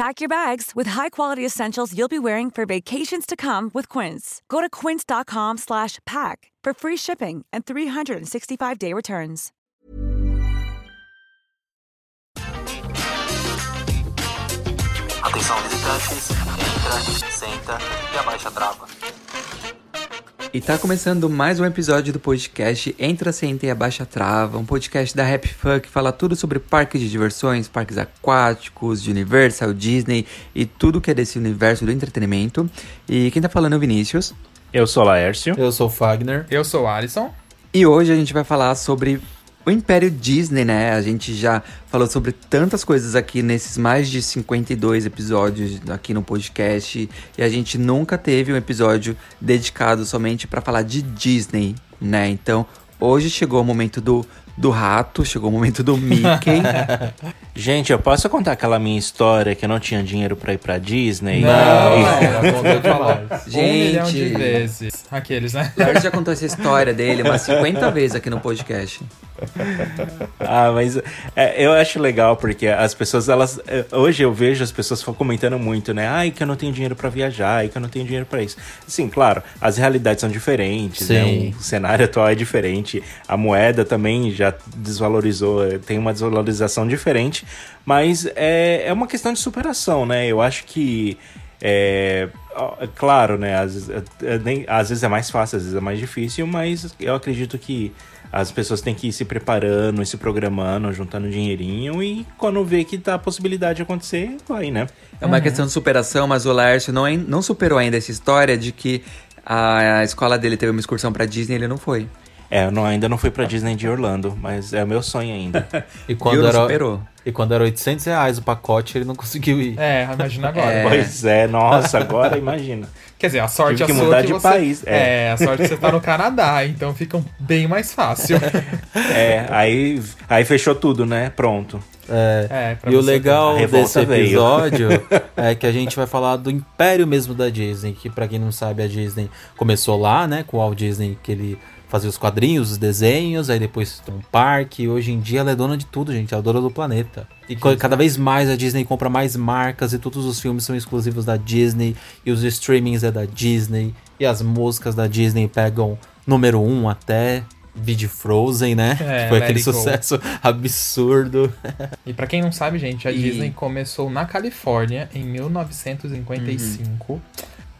Pack your bags with high-quality essentials you'll be wearing for vacations to come with Quince. Go to quince.com slash pack for free shipping and 365-day returns. Atenção visitantes, entra, senta e abaixa a trava. E tá começando mais um episódio do podcast Entra, Senta e Abaixa a Trava, um podcast da Happy Fun que fala tudo sobre parques de diversões, parques aquáticos, de Universal, Disney e tudo que é desse universo do entretenimento. E quem tá falando é o Vinícius. Eu sou Laércio. Eu sou o Fagner. Eu sou o Alisson. E hoje a gente vai falar sobre o Império Disney, né? A gente já falou sobre tantas coisas aqui nesses mais de 52 episódios aqui no podcast e a gente nunca teve um episódio dedicado somente para falar de Disney, né? Então, hoje chegou o momento do do rato, chegou o momento do Mickey. Gente, eu posso contar aquela minha história que eu não tinha dinheiro pra ir pra Disney? Não, não, não, falar. Gente. Um milhão de vezes. Aqueles, né? Lars já contou essa história dele umas 50 vezes aqui no podcast. ah, mas é, eu acho legal porque as pessoas, elas. é, Hoje eu vejo as pessoas comentando muito, né? Ai, que eu não tenho dinheiro pra viajar, ai, que eu não tenho dinheiro pra isso. Sim, claro, as realidades são diferentes, né? Sim. O cenário atual é diferente, a moeda também já desvalorizou, é, tem uma desvalorização diferente, mas é, é uma questão de superação, né? Eu acho que. É, é claro, né? Às, vezes- é, é, nem- às vezes é mais fácil, às vezes é mais difícil, mas eu acredito que as pessoas têm que ir se preparando, e se programando, juntando dinheirinho e quando vê que tá a possibilidade de acontecer, vai, né? É uma questão de superação, mas o Lárcio não, não superou ainda essa história de que a, escola dele teve uma excursão pra Disney e ele não foi. É, eu não- ainda não fui pra Disney de Orlando, mas é o meu sonho ainda. E quando, era, superou. e quando era 800 reais o pacote, ele não conseguiu ir. É, imagina agora. É. Pois é, nossa, agora imagina. Quer dizer, a sorte Tive é que sua mudar que de você... país, é. É. a sorte é que você tá no Canadá, então fica bem mais fácil. É, aí, aí fechou tudo, né? Pronto. É. É, pra E o legal A desse veio. episódio é que a gente vai falar do império mesmo da Disney, que pra quem não sabe, a Disney começou lá, né, com o Walt Disney, que ele fazia os quadrinhos, os desenhos, aí depois um parque, hoje em dia ela é dona de tudo, gente, ela é dona do planeta. E cada vez mais a Disney compra mais marcas e todos os filmes são exclusivos da Disney, e os streamings é da Disney, e as músicas da Disney pegam número um até... Vídeo Frozen, né? É, foi aquele It Go. sucesso absurdo. E pra quem não sabe, gente, a E- Disney começou na Califórnia em 1955.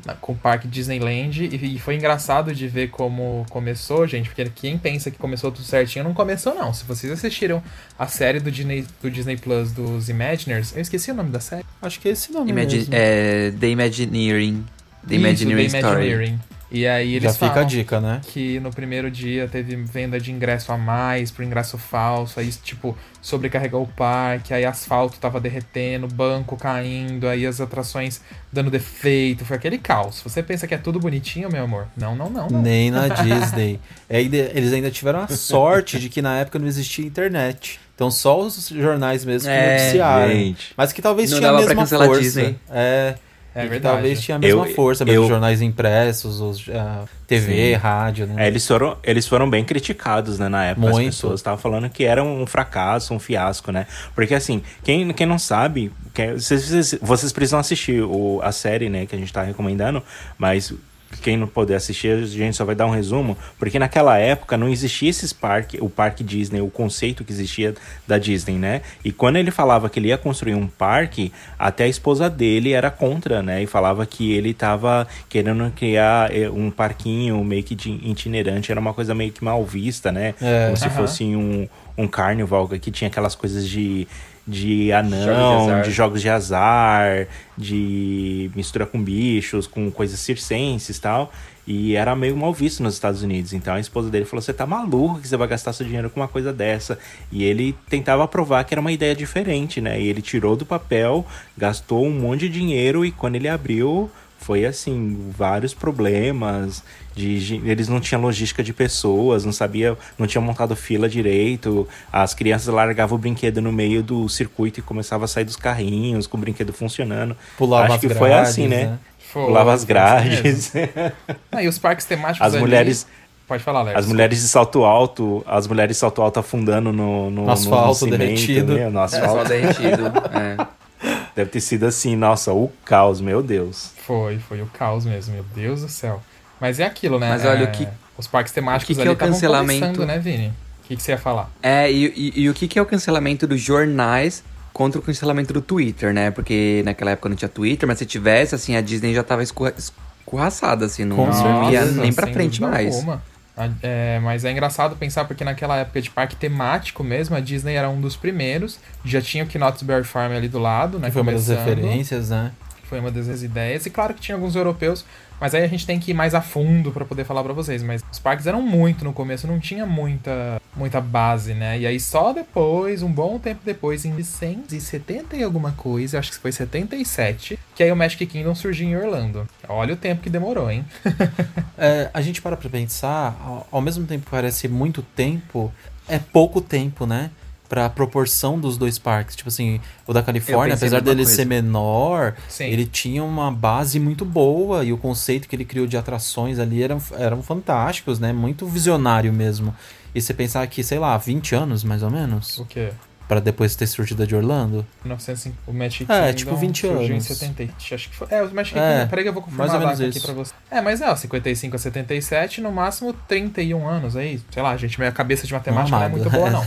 Na- Com o parque Disneyland, e, e foi engraçado de ver como começou, gente, porque quem pensa que começou tudo certinho não começou, não. Se vocês assistiram a série do Disney, do Disney Plus dos Imaginers, eu esqueci o nome da série. Acho que é esse nome Imagi mesmo. é, The Imagineering. The Isso, Imagineering The Story. Imagineering. E aí eles Já fica falam a dica, né? que no primeiro dia teve venda de ingresso a mais pro ingresso falso, aí tipo, sobrecarregou o parque, aí asfalto tava derretendo, banco caindo, aí as atrações dando defeito, foi aquele caos. Você pensa que é tudo bonitinho, meu amor? Não, não, não. não. Nem na Disney. É, Eles ainda tiveram a sorte de que na época não existia internet. Então só os jornais mesmo que É, noticiaram. gente. Mas que talvez Não tinha a dava pra mesma cancelar a força. Disney. É, É verdade. talvez tinha a mesma Eu- força, mesmo eu- os jornais impressos, os, a TV, Sim. rádio, né? É, eles, foram, eles foram bem criticados, né, na época. Muito. As pessoas estavam falando que era um fracasso, um fiasco, né? Porque, assim, quem, quem não sabe, quem- vocês, vocês, vocês precisam assistir o, a série, né, que a gente tá recomendando, mas quem não puder assistir, a gente só vai dar um resumo, porque naquela época não existia esses parques, o parque Disney, o conceito que existia da Disney, né? E quando ele falava que ele ia construir um parque, até a esposa dele era contra, né? E falava que ele tava querendo criar eh, um parquinho meio que de itinerante, era uma coisa meio que mal vista, né? É. Como se Aham. fosse um, um carnival que tinha aquelas coisas de de de anão, azar. de jogos de azar, de mistura com bichos, com coisas circenses e tal. E era meio mal visto nos Estados Unidos. Então a esposa dele falou: Você tá maluco que você vai gastar seu dinheiro com uma coisa dessa? E ele tentava provar que era uma ideia diferente, né? E ele tirou do papel, gastou um monte de dinheiro e quando ele abriu. Foi assim, vários problemas. De, eles não tinham logística de pessoas, não sabia, não tinham montado fila direito. As crianças largavam o brinquedo no meio do circuito e começava a sair dos carrinhos com o brinquedo funcionando. Pulava Acho as que grades, foi assim, né? Foi, Pulava as assim grades. Ah, e os parques temáticos As ali- mulheres- Pode falar, Léo. As mulheres de salto alto, as mulheres de salto alto afundando no, no, No asfalto cimento, derretido. né? No É asfalto. derretido. É. Deve ter sido assim, nossa, o caos, meu Deus. Foi, foi o caos mesmo, meu Deus do céu. Mas é aquilo, né? Mas olha, É, o que- Os parques temáticos o que que ali é o cancelamento? né, Vini? O que, que você ia falar? É, e, e- e o que, que é o cancelamento dos jornais contra o cancelamento do Twitter, né? Porque naquela época não tinha Twitter, mas se tivesse, assim, a Disney já tava escorra- escorraçada, assim, não, não ia nem pra frente mais. alguma. É, mas é engraçado pensar porque naquela época de parque temático mesmo, a Disney era um dos primeiros. Já tinha o Knott's Berry Farm ali do lado, né? Que foi uma das referências, né? Foi uma das ideias. E claro que tinha alguns europeus, mas aí a gente tem que ir mais a fundo pra poder falar pra vocês. Mas os parques eram muito no começo, não tinha muita, muita base, né? E aí só depois, um bom tempo depois, em 1970 e alguma coisa, acho que foi 77, que aí o Magic Kingdom surgiu em Orlando. Olha o tempo que demorou, hein? É, a gente para pra pensar, ao, ao mesmo tempo que parece muito tempo, é pouco tempo, né? Pra proporção dos dois parques. Tipo assim, o da Califórnia, a apesar dele coisa. ser menor, Sim. ele tinha uma base muito boa e o conceito que ele criou de atrações ali eram, eram fantásticos, né? Muito visionário mesmo. E você pensar que, sei lá, 20 anos mais ou menos, O quê? Pra depois ter surgido a de Orlando. 1905, o Magic É, Kingdom tipo 20 surgiu anos. em 70, acho que foi. É, o Magic É, Kingdom, peraí que eu vou confirmar mais ou menos aqui pra você. É, mas é, ó, 55 a 77, no máximo 31 anos aí. Sei lá, gente, minha cabeça de matemática não é Amado. muito boa, não.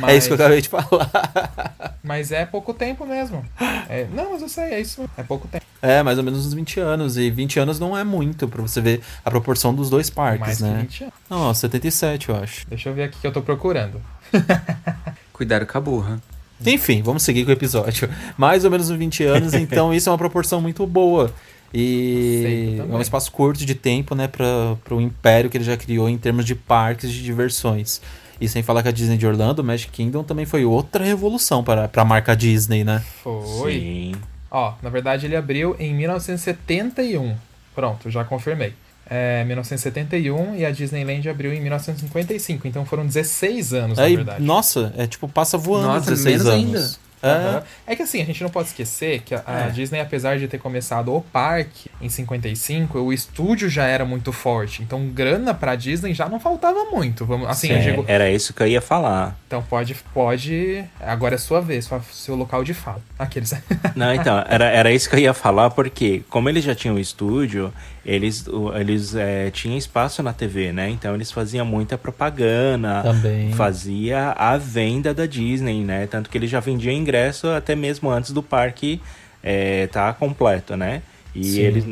Mas, É isso que eu acabei de falar. mas é pouco tempo mesmo. É, não, mas eu sei, é isso. É pouco tempo. É, mais ou menos uns 20 anos. E 20 anos não é muito pra você ver a proporção dos dois parques, Mais né? que 20 anos. Não, 77, eu acho. Deixa eu ver aqui que eu tô procurando. Cuidado com a burra. Enfim, vamos seguir com o episódio. Mais ou menos uns 20 anos, então isso é uma proporção muito boa. E é um espaço curto de tempo, né, para o império que ele já criou em termos de parques de diversões. E sem falar que a Disney de Orlando, o Magic Kingdom, também foi outra revolução para, para a marca Disney, né? Foi. Sim. Ó, na verdade ele abriu em 1971. Pronto, já confirmei. É, 1971 e a Disneyland abriu em 1955. Então foram 16 anos, Aí, na verdade. nossa, é tipo, passa voando Nossa, 16 menos anos. ainda. É, Aham. É que assim, a gente não pode esquecer que a, a É. Disney, apesar de ter começado o parque em 55, o estúdio já era muito forte. Então, grana pra Disney já não faltava muito. Vamos, assim, É, digo, Era isso que eu ia falar. então pode, pode. Agora é sua vez, sua, seu local de fala. Aqueles. Não, então, era, era isso que eu ia falar, porque como eles já tinham o estúdio, eles, eles é, tinham espaço na TV, né? Então eles faziam muita propaganda, Também. fazia a venda da Disney, né? Tanto que eles já vendiam ingresso até mesmo antes do parque é, tá completo, né? E Sim. eles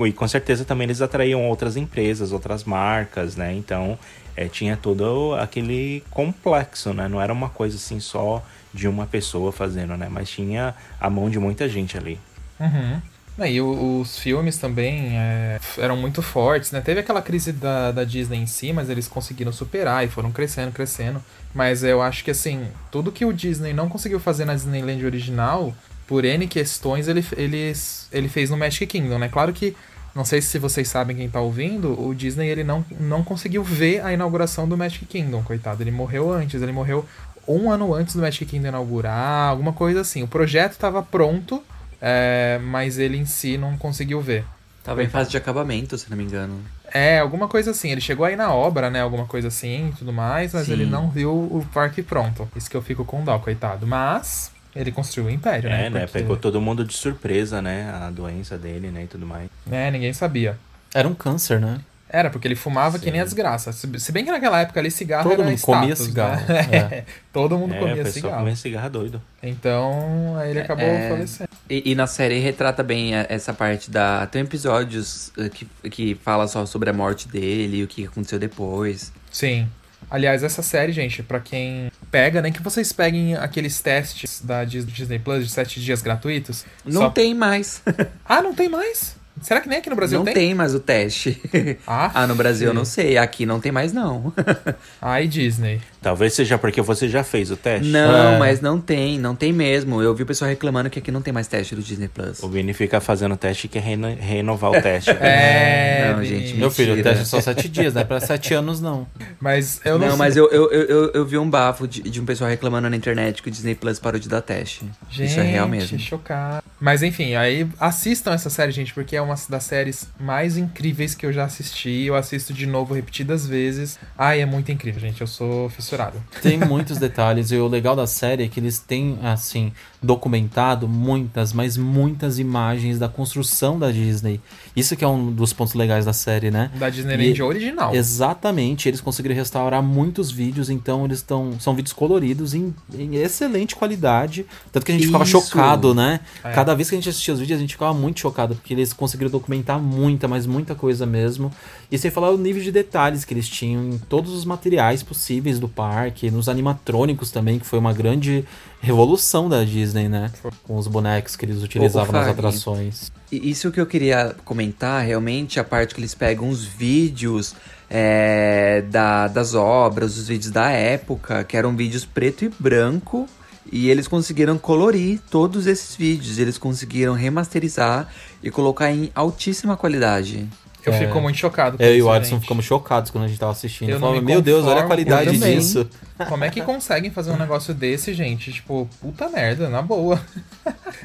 e com certeza também eles atraíam outras empresas, outras marcas, né? Então é, tinha todo aquele complexo, né? Não era uma coisa assim só de uma pessoa fazendo, né? Mas tinha a mão de muita gente ali. Uhum. E os filmes também é, eram muito fortes, né? Teve aquela crise da, da Disney em si, mas eles conseguiram superar e foram crescendo, crescendo. Mas eu acho que, assim, tudo que o Disney não conseguiu fazer na Disneyland original, por N questões, ele, ele, ele fez no Magic Kingdom, né? Claro que, não sei se vocês sabem quem tá ouvindo, o Disney ele não, não conseguiu ver a inauguração do Magic Kingdom, coitado. Ele morreu antes, ele morreu um ano antes do Magic Kingdom inaugurar, alguma coisa assim. O projeto estava pronto, é, mas ele em si não conseguiu ver. Tava em fase de acabamento, se não me engano. É, alguma coisa assim. Ele chegou aí na obra, né? Alguma coisa assim e tudo mais, mas Sim. ele não viu o parque pronto. Isso que eu fico com dó, coitado. Mas ele construiu o império, né? É, né? Porque- Pegou todo mundo de surpresa, né? A doença dele, né? E tudo mais. É, ninguém sabia. Era um câncer, né? Era, porque ele fumava que Sim. nem a desgraça. Se bem que naquela época ali cigarro Todo era mundo comia status, cigarro, Né? é. Todo mundo é, comia cigarro. comia cigarro doido. Então, aí ele acabou É. falecendo. E, e na série retrata bem a- essa parte da. Tem episódios eh, que, que fala só sobre a morte dele e o que aconteceu depois. Sim. Aliás, essa série, gente, pra quem pega, nem que vocês peguem aqueles testes da Dis- Disney Plus de 7 dias gratuitos. Não só- tem mais. Ah, não tem mais? Será que nem aqui no Brasil não tem? mais o teste. Ah, ah, no Brasil eu não sei. Aqui não tem mais, não. Ai, Disney. Talvez seja porque você já fez o teste. Não, É. mas não tem, não tem mesmo. Eu vi o pessoal reclamando que aqui não tem mais teste do Disney Plus. O Vini fica fazendo teste e quer reno- renovar o teste. É, Não, Vini. gente, Meu filho, o teste é só sete dias, né? Pra sete anos, não. Mas eu não, Não, sei. mas eu, eu, eu, eu, eu vi um bafo de, de um pessoal reclamando na internet que o Disney Plus parou de dar teste. Gente, Isso é real mesmo. chocado. Mas enfim, aí assistam essa série, gente, porque é uma das séries mais incríveis que eu já assisti. Eu assisto de novo repetidas vezes. Ai, é muito incrível, gente. Eu sou fissurado. Tem muitos detalhes e o legal da série é que eles têm, assim, documentado muitas, mas muitas imagens da construção da Disney. Isso que é um dos pontos legais da série, né? Da Disneyland E- original. Exatamente, eles conseguiram restaurar muitos vídeos, então eles estão são vídeos coloridos em, em excelente qualidade, tanto que a gente ficava Isso. chocado, né? É. Cada vez que a gente assistia os vídeos, a gente ficava muito chocado, porque eles conseguiram documentar muita, mas muita coisa mesmo. E sem falar o nível de detalhes que eles tinham em todos os materiais possíveis do parque, nos animatrônicos também, que foi uma grande revolução da Disney, né? Com os bonecos que eles utilizavam nas atrações. E Isso que eu queria comentar, realmente, a parte que eles pegam os vídeos é, da, das obras, os vídeos da época, que eram vídeos preto e branco, e eles conseguiram colorir todos esses vídeos, eles conseguiram remasterizar e colocar em altíssima qualidade. Eu É. fico muito chocado com Eu e o Alisson gente. ficamos chocados quando a gente tava assistindo. Eu não Falava, me meu Deus, olha a qualidade disso. Como é que conseguem fazer um negócio desse, gente? Tipo, puta merda, na boa.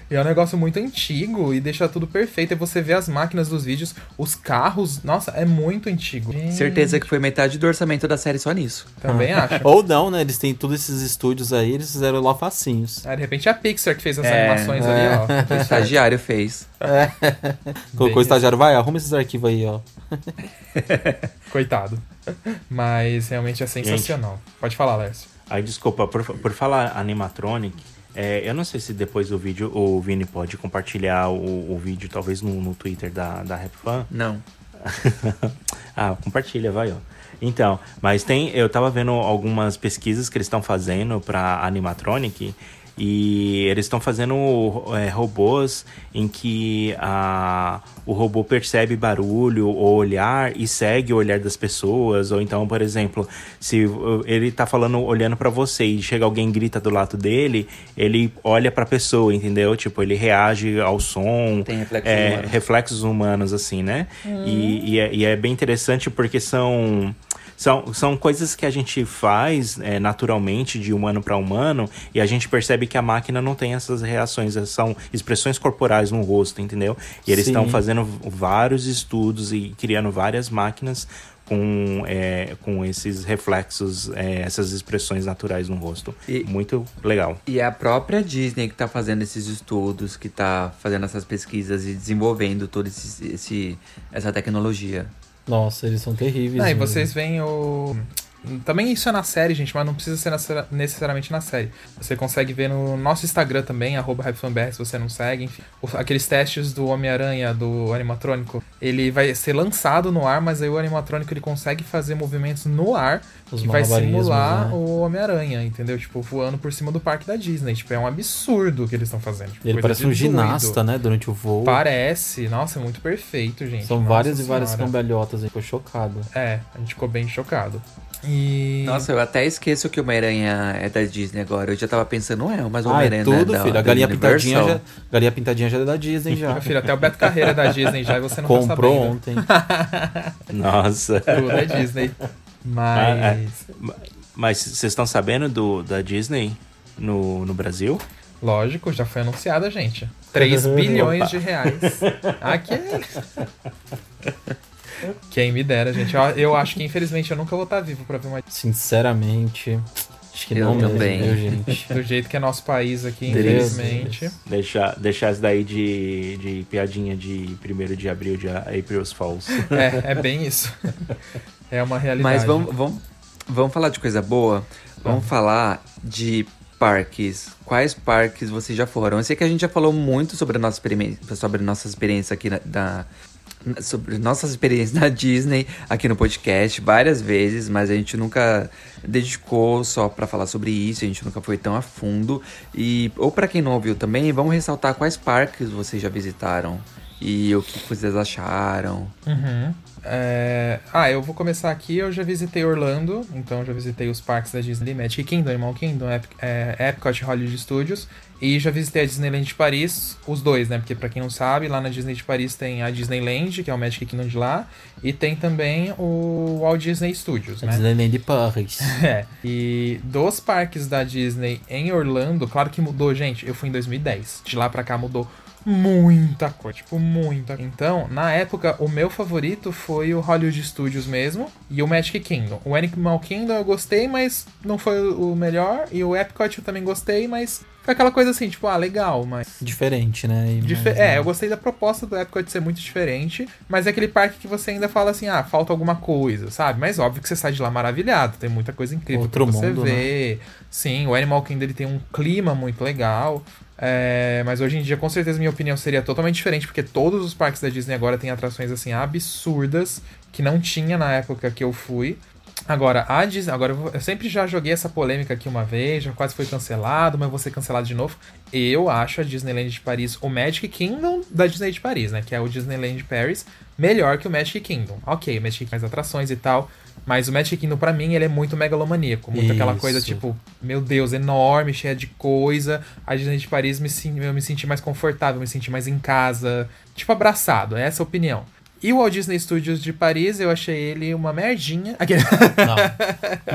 e é um negócio muito antigo e deixa tudo perfeito. E você vê as máquinas dos vídeos, os carros, nossa, é muito antigo. Gente, Certeza que foi metade do orçamento da série só nisso. Também acho. Ou não, né? Eles têm todos esses estúdios aí, eles fizeram lá facinhos. Ah, de repente é a Pixar que fez as É, animações é. ali, ó. O estagiário fez. Colocou o estagiário, vai, arruma esses arquivos aí, ó. Coitado. Mas realmente é sensacional. Pode falar, Lércio. Aí, desculpa, por, por falar animatronic, é, eu não sei se depois do vídeo o Vini pode compartilhar o, o vídeo, talvez no, no Twitter da, da RapFan. Não. ah, compartilha, vai, ó. Então, mas tem, eu tava vendo algumas pesquisas que eles estão fazendo para animatronic e eles estão fazendo é, robôs em que a, o robô percebe barulho ou olhar e segue o olhar das pessoas. Ou então, por exemplo, se ele tá falando, olhando para você e chega alguém e grita do lado dele, ele olha pra pessoa, entendeu? Tipo, ele reage ao som. Tem reflexos é, humanos. reflexos humanos, assim, né? E, e é, e é bem interessante porque são. São, são coisas que a gente faz é, naturalmente de humano para humano e a gente percebe que a máquina não tem essas reações, são expressões corporais no rosto, entendeu? E eles estão fazendo vários estudos e criando várias máquinas com, é, com esses reflexos, é, essas expressões naturais no rosto. E- Muito legal. E é a própria Disney que tá fazendo esses estudos, que tá fazendo essas pesquisas e desenvolvendo toda esse, esse- essa tecnologia. Nossa, eles são terríveis. Ah, e vocês veem o. Também isso é na série, gente, mas não precisa ser necessariamente na série. Você consegue ver no nosso Instagram também, arroba se você não segue. Enfim. Aqueles testes do Homem-Aranha, do animatrônico, ele vai ser lançado no ar, mas aí o animatrônico ele consegue fazer movimentos no ar Os que vai simular né? o Homem-Aranha, entendeu? Tipo, voando por cima do parque da Disney. Tipo, é um absurdo o que eles estão fazendo. Tipo, Ele parece um doido. ginasta, né? Durante o voo. Parece. Nossa, é muito perfeito, gente. São Nossa várias e várias Senhora. cambalhotas aí, ficou chocado. É, a gente ficou bem chocado. E. Nossa, eu até esqueço que o Homem-Aranha é da Disney agora. Eu já tava pensando, não é, mas o Ah, é Homem-Aranha não tudo, é da, filho. A galinha pintadinha, já, galinha pintadinha já é da Disney já. Meu filho, até o Beto Carreira é da Disney já e você não Comprou tá sabendo. ontem. Nossa. Tudo é Disney. Mas. Ah, é. Mas vocês estão sabendo do, da Disney no, no Brasil? Lógico, já foi anunciada, gente. 3 bilhões de reais. Aqui é... Quem me dera, gente. Eu, eu acho que, infelizmente, eu nunca vou estar vivo pra ver uma. Sinceramente, acho que Eu não mesmo, também. viu, gente? Do jeito que é nosso país aqui, Deus, infelizmente. Deixar, deixar isso daí de, de piadinha de 1 de abril de April's Falls. É, é bem isso. É uma realidade. Mas vamos, vamos, vamos falar de coisa boa? Vamos falar de parques. Quais parques vocês já foram? Eu sei que a gente já falou muito sobre a nossa experiência, sobre nossa experiência aqui na, da- sobre nossas experiências na Disney aqui no podcast várias vezes, mas a gente nunca dedicou só pra falar sobre isso, a gente nunca foi tão a fundo. E ou pra quem não ouviu também, vamos ressaltar quais parques vocês já visitaram e o que vocês acharam. Uhum. É, Ah, eu vou começar aqui. Eu já visitei Orlando, então já visitei os parques da Disney, Magic Kingdom, Animal Kingdom, Ep é, Epcot Hollywood Studios. E já visitei a Disneyland de Paris, os dois, né? Porque pra quem não sabe, lá na Disney de Paris tem a Disneyland, que é o Magic Kingdom de lá, e tem também o Walt Disney Studios, né? Disneyland de Paris. É. E dos parques da Disney em Orlando, claro que mudou, gente. Eu fui em 2010. De lá pra cá mudou muita coisa, tipo, muita. Então, na época, o meu favorito foi o Hollywood Studios mesmo e o Magic Kingdom. O Animal Kingdom eu gostei, mas não foi o melhor. E o Epcot eu também gostei, mas foi aquela coisa assim, tipo, ah, legal, mas Diferente, né? Dife- mais- É, eu gostei da proposta do Epcot ser muito diferente, mas é aquele parque que você ainda fala assim, ah, falta alguma coisa, sabe? Mas óbvio que você sai de lá maravilhado, tem muita coisa incrível Outro pra você mundo, né? ver. Sim, o Animal Kingdom ele tem um clima muito legal. É, mas hoje em dia, com certeza, minha opinião seria totalmente diferente, porque todos os parques da Disney agora têm atrações assim absurdas que não tinha na época que eu fui. Agora, a Disney, agora eu, sempre já joguei essa polêmica aqui uma vez, já quase foi cancelado, mas vou ser cancelado de novo. Eu acho a Disneyland de Paris, o Magic Kingdom da Disney de Paris, né? Que é o Disneyland Paris, melhor que o Magic Kingdom. Ok, o Magic Kingdom mais atrações e tal, mas o Magic Kingdom pra mim ele é muito megalomaníaco, muito aquela coisa Isso. tipo, meu Deus, enorme, cheia de coisa. A Disney de Paris me, eu me senti mais confortável, me senti mais em casa, tipo abraçado, é essa a opinião. E o Walt Disney Studios de Paris, eu achei ele uma merdinha. Aquele- Não.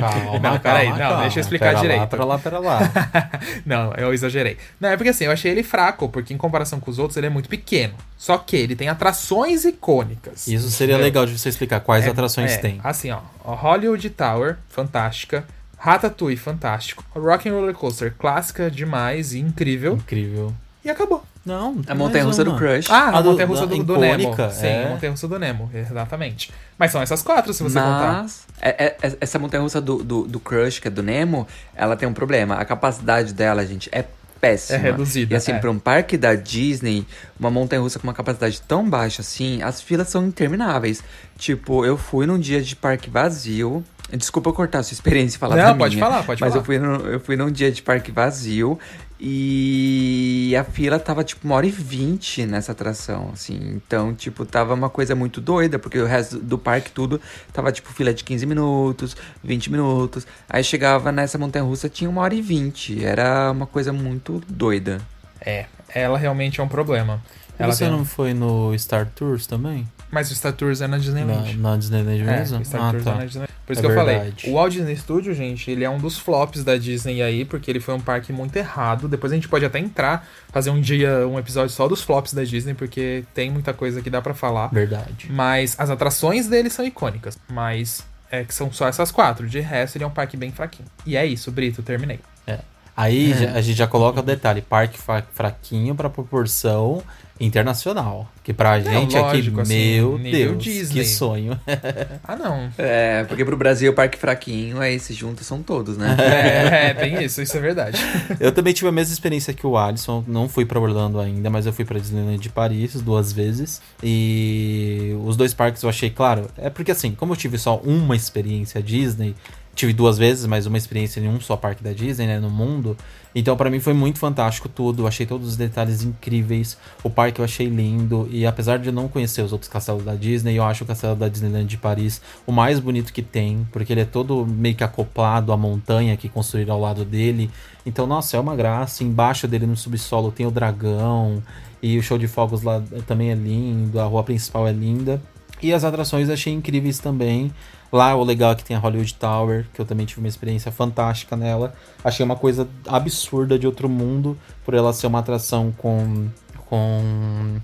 Calma, Não, peraí, calma, não, calma. deixa eu explicar pera direito. Lá, pera lá, pera lá. não, eu exagerei. Não, é porque assim, eu achei ele fraco, porque em comparação com os outros, ele é muito pequeno. Só que ele tem atrações icônicas. Isso seria Entendeu? legal de você explicar quais É, atrações é, tem. Assim, ó. Hollywood Tower, fantástica. Ratatouille, fantástico. Rock and Roller Coaster, clássica demais e incrível. Incrível. E acabou. Não, A montanha-russa do Crush. Ah, a A do- Montanha-Russa do, do Nemo. Sim, é. a Montanha-Russa do Nemo, exatamente. Mas são essas quatro, se você contar. Mas é- é- é- essa montanha-russa do, do, do Crush, que é do Nemo, ela tem um problema. A capacidade dela, gente, é péssima. É reduzida, E assim, é. pra um parque da Disney, uma montanha-russa com uma capacidade tão baixa assim, as filas são intermináveis. Tipo, eu fui num dia de parque vazio. Desculpa eu cortar a sua experiência e falar Não, da pode minha, falar, pode mas falar. eu fui, eu fui num dia de parque vazio e a fila tava tipo uma hora e vinte nessa atração, assim. Então, tipo, tava uma coisa muito doida, porque o resto do parque tudo tava tipo fila de 15 minutos, 20 minutos. Aí chegava nessa montanha-russa, tinha uma hora e vinte. Era uma coisa muito doida. É, ela realmente é um problema. Ela Você tem- não foi no Star Tours também? Mas o Star Tours é na Na, Disneyland. na Disneyland É, mesmo? o Star ah, Tours é tá. na Disney. Por isso É que eu falei. verdade. O Walt Disney Studio, gente, ele é um dos flops da Disney aí, porque ele foi um parque muito errado. Depois a gente pode até entrar, fazer um dia, um episódio só dos flops da Disney, porque tem muita coisa que dá pra falar. Verdade. Mas as atrações dele são icônicas. Mas é que são só essas quatro. De resto, ele é um parque bem fraquinho. E é isso, Brito, terminei. Aí É. a gente já coloca o detalhe, parque fra- fraquinho pra proporção internacional. Que pra gente lógico, aqui, assim, meu Deus, Disney. que sonho. Ah, não. É, porque pro Brasil o parque fraquinho, aí se junta são todos, né? É, é, tem isso, isso é verdade. eu também tive a mesma experiência que o Alisson, não fui pra Orlando ainda, mas eu fui pra Disneyland de Paris duas vezes. E os dois parques eu achei, claro, é porque assim, como eu tive só uma experiência Disney, tive duas vezes, mas uma experiência em um só parque da Disney, né, no mundo. Então pra mim foi muito fantástico tudo, achei todos os detalhes incríveis, o parque eu achei lindo e apesar de eu não conhecer os outros castelos da Disney, eu acho o castelo da Disneyland de Paris o mais bonito que tem, porque ele é todo meio que acoplado à montanha que construíram ao lado dele. Então, nossa, é uma graça. Embaixo dele no subsolo tem o dragão e o show de fogos lá também é lindo, a rua principal é linda. E as atrações achei incríveis também. Lá o legal é que tem a Hollywood Tower, que eu também tive uma experiência fantástica nela. Achei uma coisa absurda de outro mundo, por ela ser uma atração com, com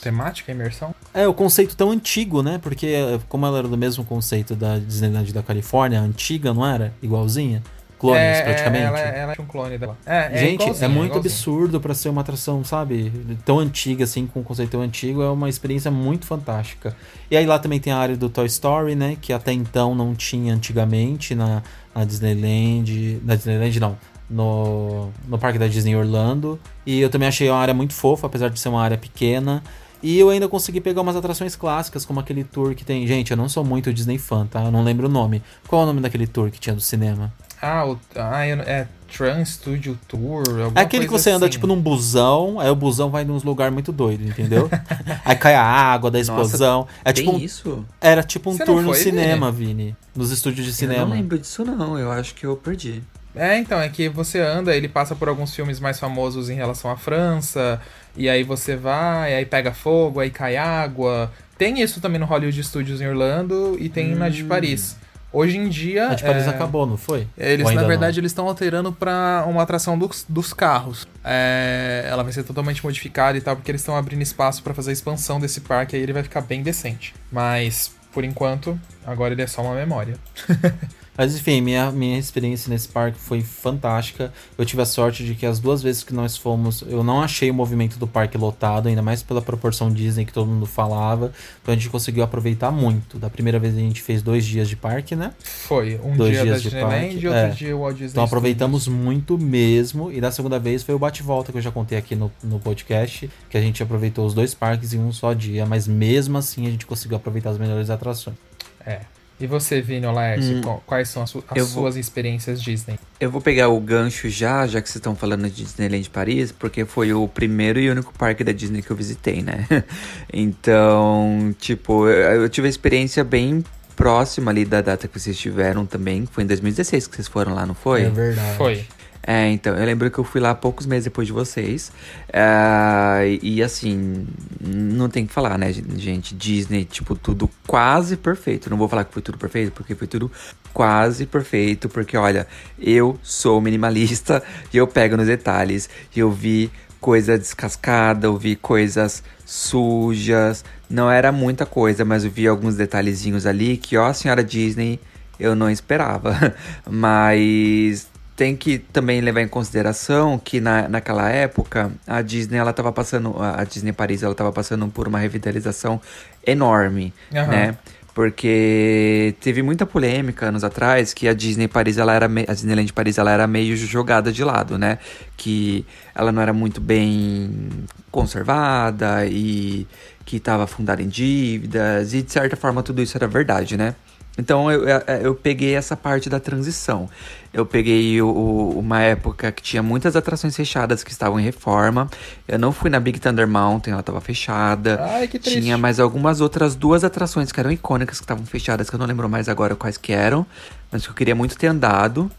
Temática, imersão? É, o conceito tão antigo, né? Porque como ela era do mesmo conceito da Disneyland da Califórnia, antiga, não era? Igualzinha? Clones, é, praticamente. Ela, ela é um clone dela. É, Gente, é, é muito é absurdo para ser uma atração, sabe? Tão antiga, assim, com um conceito tão antigo. É uma experiência muito fantástica. E aí lá também tem a área do Toy Story, né? Que até então não tinha antigamente na, na Disneyland. Na Disneyland, não no, no parque da Disney Orlando. E eu também achei uma área muito fofa, apesar de ser uma área pequena. E eu ainda consegui pegar umas atrações clássicas, como aquele tour que tem. Gente, eu não sou muito Disney fã, tá? Eu não lembro o nome. Qual é o nome daquele tour que tinha do cinema? Ah, o, ah é Trans Studio Tour. É aquele que você assim. anda tipo num busão, aí o busão vai nos lugares muito doidos, entendeu? aí cai a água da explosão. Nossa, é tipo um, isso? Era tipo um você tour no cinema, Vini? Vini. Nos estúdios de cinema. Eu não lembro disso, não. Eu acho que eu perdi. É, então, é que você anda, ele passa por alguns filmes mais famosos em relação à França, e aí você vai, aí pega fogo, aí cai água. Tem isso também no Hollywood Studios em Orlando e tem hum. na de Paris. Hoje em dia. A de Paris é... acabou, não foi? Eles, na verdade, não? eles estão alterando para uma atração dos, dos carros. É... Ela vai ser totalmente modificada e tal, porque eles estão abrindo espaço para fazer a expansão desse parque, aí ele vai ficar bem decente. Mas, por enquanto, agora ele é só uma memória. Mas enfim, minha, minha experiência nesse parque foi fantástica. Eu tive a sorte de que as duas vezes que nós fomos, eu não achei o movimento do parque lotado, ainda mais pela proporção Disney que todo mundo falava. Então a gente conseguiu aproveitar muito. Da primeira vez a gente fez dois dias de parque, né? Foi, um dois dia dias da Disneyland e outro é. dia o Walt Disney Então aproveitamos Studios. muito mesmo. E da segunda vez foi o bate-volta que eu já contei aqui no, no podcast, que a gente aproveitou os dois parques em um só dia, mas mesmo assim a gente conseguiu aproveitar as melhores atrações. É, e você, Vini Laércio, hum, quais são as, su as suas vou, experiências Disney? Eu vou pegar o gancho já, já que vocês estão falando de Disneyland Paris, porque foi o primeiro e único parque da Disney que eu visitei, né? então, tipo, eu, eu tive a experiência bem próxima ali da data que vocês tiveram também. Foi em 2016 que vocês foram lá, não foi? É verdade. Foi. É, então, eu lembro que eu fui lá poucos meses depois de vocês. Uh, e assim, não tem que falar, né, gente? Disney, tipo, tudo quase perfeito. Não vou falar que foi tudo perfeito, porque foi tudo quase perfeito. Porque, olha, eu sou minimalista e eu pego nos detalhes. E eu vi coisa descascada, eu vi coisas sujas. Não era muita coisa, mas eu vi alguns detalhezinhos ali que, ó, senhora Disney, eu não esperava. mas tem que também levar em consideração que na, naquela época a Disney ela estava passando a Disney Paris ela estava passando por uma revitalização enorme, uhum. né? Porque teve muita polêmica anos atrás que a Disney Paris ela era a Disneyland Paris ela era meio jogada de lado, né? Que ela não era muito bem conservada e que estava fundada em dívidas e de certa forma tudo isso era verdade, né? Então eu, eu, eu, peguei essa parte da transição. Eu peguei o, uma época que tinha muitas atrações fechadas que estavam em reforma. Eu não fui na Big Thunder Mountain, ela estava fechada. Ai, que triste. Tinha mais algumas outras duas atrações que eram icônicas que estavam fechadas, que eu não lembro mais agora quais que eram, mas que eu queria muito ter andado.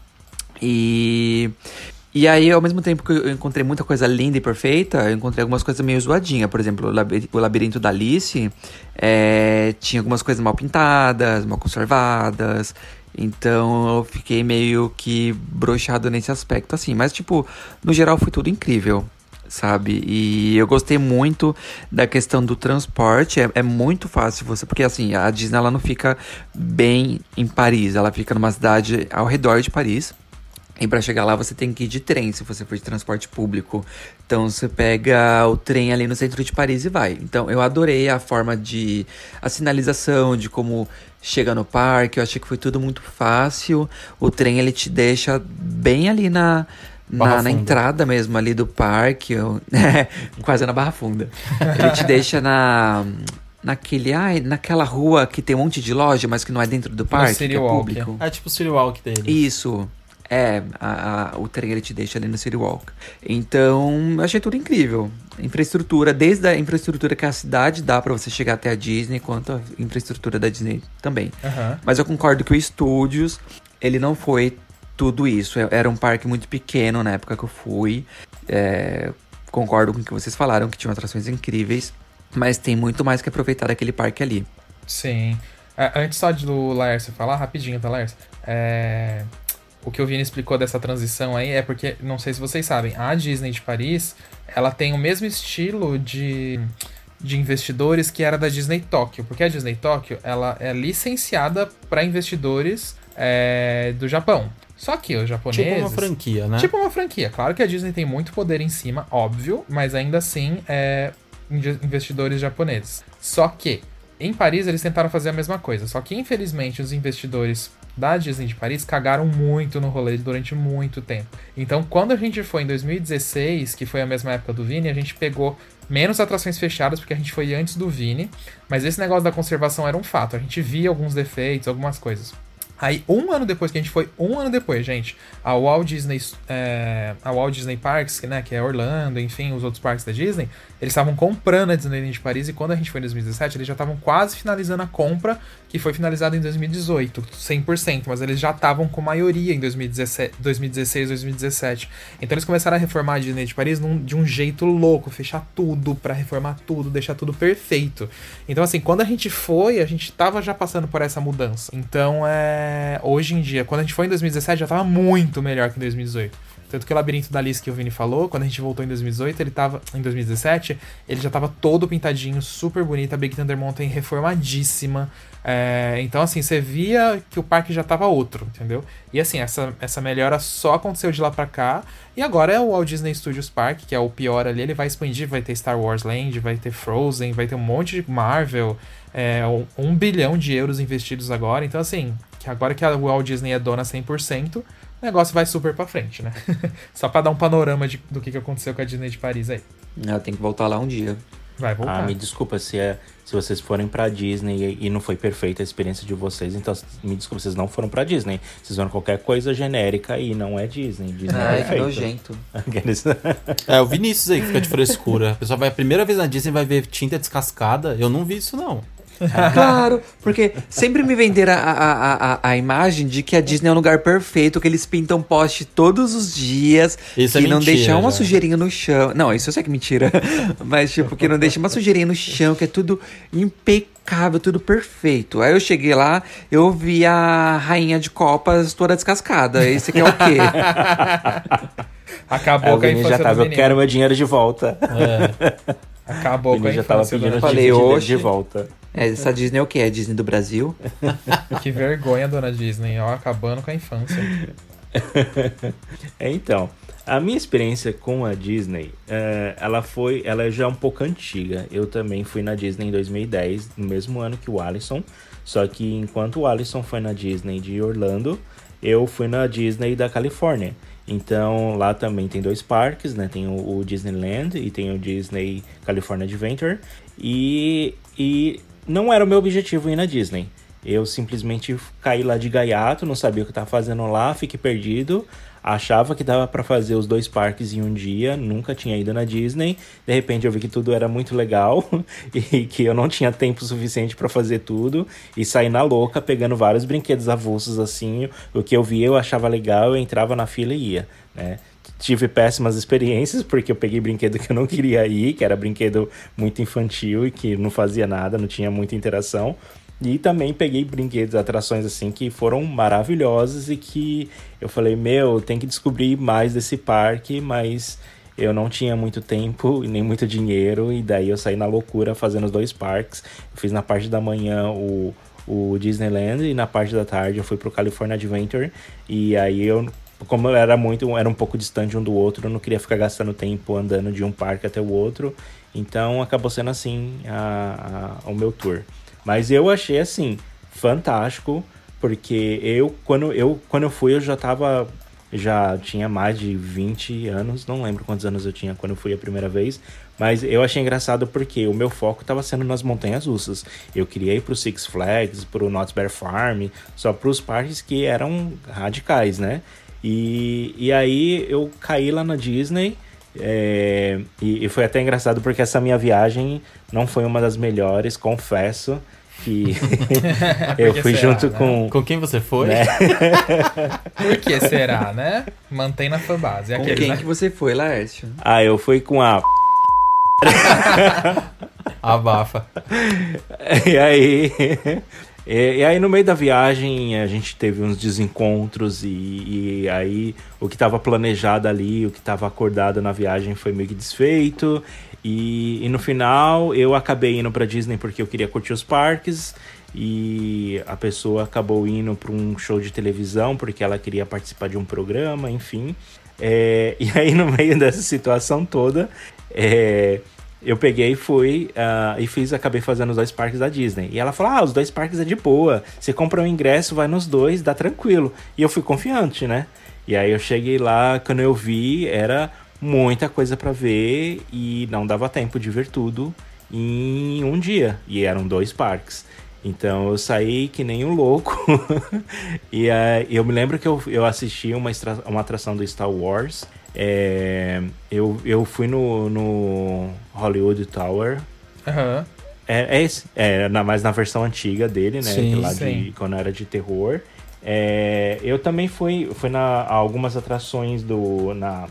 E e aí, ao mesmo tempo que eu encontrei muita coisa linda e perfeita, eu encontrei algumas coisas meio zoadinhas. Por exemplo, o Labirinto da Alice é, tinha algumas coisas mal pintadas, mal conservadas. Então eu fiquei meio que brochado nesse aspecto, assim. Mas, tipo, no geral foi tudo incrível, sabe? E eu gostei muito da questão do transporte. É, é muito fácil você. Porque, assim, a Disney ela não fica bem em Paris, ela fica numa cidade ao redor de Paris. E para chegar lá você tem que ir de trem, se você for de transporte público. Então você pega o trem ali no centro de Paris e vai. Então eu adorei a forma de a sinalização, de como chega no parque. Eu achei que foi tudo muito fácil. O trem ele te deixa bem ali na na, na, entrada mesmo ali do parque, eu, é, quase na Barra Funda. Ele te deixa na naquele, ai, naquela rua que tem um monte de loja, mas que não é dentro do parque, que é público. É tipo o City Walk dele. Isso. É, a, a, o trem ele te deixa ali no City Walk. Então, achei tudo incrível. Infraestrutura, desde a infraestrutura que a cidade dá para você chegar até a Disney, quanto a infraestrutura da Disney também. Uhum. Mas eu concordo que o Studios, ele não foi tudo isso. É, era um parque muito pequeno na época que eu fui. É, concordo com o que vocês falaram, que tinham atrações incríveis. Mas tem muito mais que aproveitar daquele parque ali. Sim. É, antes só do Laércio falar, rapidinho, tá, Laércio? É, o que o Vini explicou dessa transição aí é porque, não sei se vocês sabem, a Disney de Paris, ela tem o mesmo estilo de, de investidores que era da Disney Tóquio, porque a Disney Tóquio, ela é licenciada para investidores é, do Japão. Só que os japoneses... Tipo uma franquia, né? Tipo uma franquia. Claro que a Disney tem muito poder em cima, óbvio, mas ainda assim é investidores japoneses. Só que em Paris eles tentaram fazer a mesma coisa, só que infelizmente os investidores da Disney de Paris cagaram muito no rolê durante muito tempo. Então, quando a gente foi em 2016, que foi a mesma época do Vini, a gente pegou menos atrações fechadas porque a gente foi antes do Vini, mas esse negócio da conservação era um fato. A gente via alguns defeitos, algumas coisas. Aí, um ano depois, que a gente foi um ano depois, gente, a Walt Disney, é, a Walt Disney Parks, né, que é Orlando, enfim, os outros parques da Disney, eles estavam comprando a Disneyland de Paris e quando a gente foi em 2017, eles já estavam quase finalizando a compra, que foi finalizada em 2018, 100%, mas eles já estavam com maioria em 2017, 2016, 2017. Então eles começaram a reformar a Disney de Paris num, de um jeito louco, fechar tudo para reformar tudo, deixar tudo perfeito. Então assim, quando a gente foi, a gente tava já passando por essa mudança. Então é, hoje em dia, quando a gente foi em 2017 já tava muito melhor que em 2018. Tanto que o Labirinto da Alice que o Vini falou, quando a gente voltou em 2018, ele tava. Em 2017, ele já tava todo pintadinho, super bonito, a Big Thunder Mountain reformadíssima. É, então, assim, você via que o parque já tava outro, entendeu? E assim, essa, essa melhora só aconteceu de lá pra cá. E agora é o Walt Disney Studios Park, que é o pior ali, ele vai expandir, vai ter Star Wars Land, vai ter Frozen, vai ter um monte de Marvel. É, um, bilhão de euros investidos agora. Então, assim, que agora que a Walt Disney é dona 100%, o negócio vai super pra frente, né? Só pra dar um panorama de, do que, que aconteceu com a Disney de Paris aí. Ela tem que voltar lá um dia. Vai voltar. Ah, me desculpa se, é, se vocês forem pra Disney e, e não foi perfeita a experiência de vocês, então me desculpa, vocês não foram pra Disney. Vocês foram qualquer coisa genérica e não é Disney. Disney Ai, é que perfeito. nojento. É, o Vinícius aí que fica de frescura. A pessoa vai a primeira vez na Disney vai ver tinta descascada. Eu não vi isso, não. Claro, porque sempre me venderam a, a, a, a imagem de que a Disney é um lugar perfeito, que eles pintam poste todos os dias, Isso que é não deixam uma já. sujeirinha no chão. Não, isso eu sei que é mentira. Mas, tipo, que não deixa uma sujeirinha no chão, que é tudo impecável, tudo perfeito. Aí eu cheguei lá, eu vi a rainha de copas toda descascada. Esse aqui é o quê? Acabou o com a infância já do tava, eu quero meu dinheiro de volta. É. Acabou O com a Vini já tava infância do pedindo menino. Falei, de, de volta. É, essa Disney é o quê? É a Disney do Brasil? Que vergonha, dona Disney, ó, acabando com a infância. É, então, a minha experiência com a Disney, é, ela foi, ela já é um pouco antiga. Eu também fui na Disney em 2010, no mesmo ano que o Alisson. Só que enquanto o Alisson foi na Disney de Orlando, eu fui na Disney da Califórnia. Então lá também tem dois parques, né? Tem o, o Disneyland e tem o Disney California Adventure. E, e não era o meu objetivo ir na Disney. Eu simplesmente caí lá de gaiato, não sabia o que eu tava fazendo lá, fiquei perdido. Achava que dava pra fazer os dois parques em um dia, nunca tinha ido na Disney. De repente eu vi que tudo era muito legal e que eu não tinha tempo suficiente pra fazer tudo e saí na louca pegando vários brinquedos avulsos assim. O que eu via eu achava legal, eu entrava na fila e ia, né? Tive péssimas experiências porque eu peguei brinquedo que eu não queria ir, que era brinquedo muito infantil e que não fazia nada, não tinha muita interação. E também peguei brinquedos, atrações assim que foram maravilhosas e que eu falei, meu, tem que descobrir mais desse parque, mas eu não tinha muito tempo e nem muito dinheiro, e daí eu saí na loucura fazendo os dois parques. Eu fiz na parte da manhã o, o Disneyland e na parte da tarde eu fui pro California Adventure. E aí eu, como era muito, era um pouco distante um do outro, eu não queria ficar gastando tempo andando de um parque até o outro. Então acabou sendo assim a, a- o meu tour. Mas eu achei assim fantástico, porque eu quando eu quando eu fui eu já tava já tinha mais de 20 anos, não lembro quantos anos eu tinha quando eu fui a primeira vez, mas eu achei engraçado porque o meu foco estava sendo nas montanhas russas. Eu queria ir pro Six Flags, pro Knott's Bear Farm, só pros parques que eram radicais, né? E, e aí eu caí lá na Disney. é, e, e foi até engraçado porque essa minha viagem não foi uma das melhores, confesso. Que eu fui será, junto né? com. Com quem você foi? Né? Por que será, né? Mantém na fanbase. É Com aquele, quem né? que você foi, Laércio? Ah, eu fui com a. Abafa. E aí. E, e, aí no meio da viagem a gente teve uns desencontros e, e aí o que estava planejado ali, o que estava acordado na viagem foi meio que desfeito. E, e no final eu acabei indo para Disney porque eu queria curtir os parques e a pessoa acabou indo para um show de televisão porque ela queria participar de um programa, enfim. É, e aí no meio dessa situação toda, é, eu peguei e fui uh, e fiz, acabei fazendo os dois parques da Disney. E ela falou: Ah, os dois parques é de boa. Você compra um ingresso, vai nos dois, dá tranquilo. E eu fui confiante, né? E aí eu cheguei lá, quando eu vi, era muita coisa para ver e não dava tempo de ver tudo em um dia. E eram dois parques. Então eu saí que nem um louco. e uh, eu me lembro que eu, eu assisti uma, uma atração do Star Wars. É, eu, eu fui no, no Hollywood Tower. Uhum. É, é esse, é, na, mas na versão antiga dele, né? Sim, lá sim. de quando era de terror. É, eu também fui, fui na algumas atrações do. Na,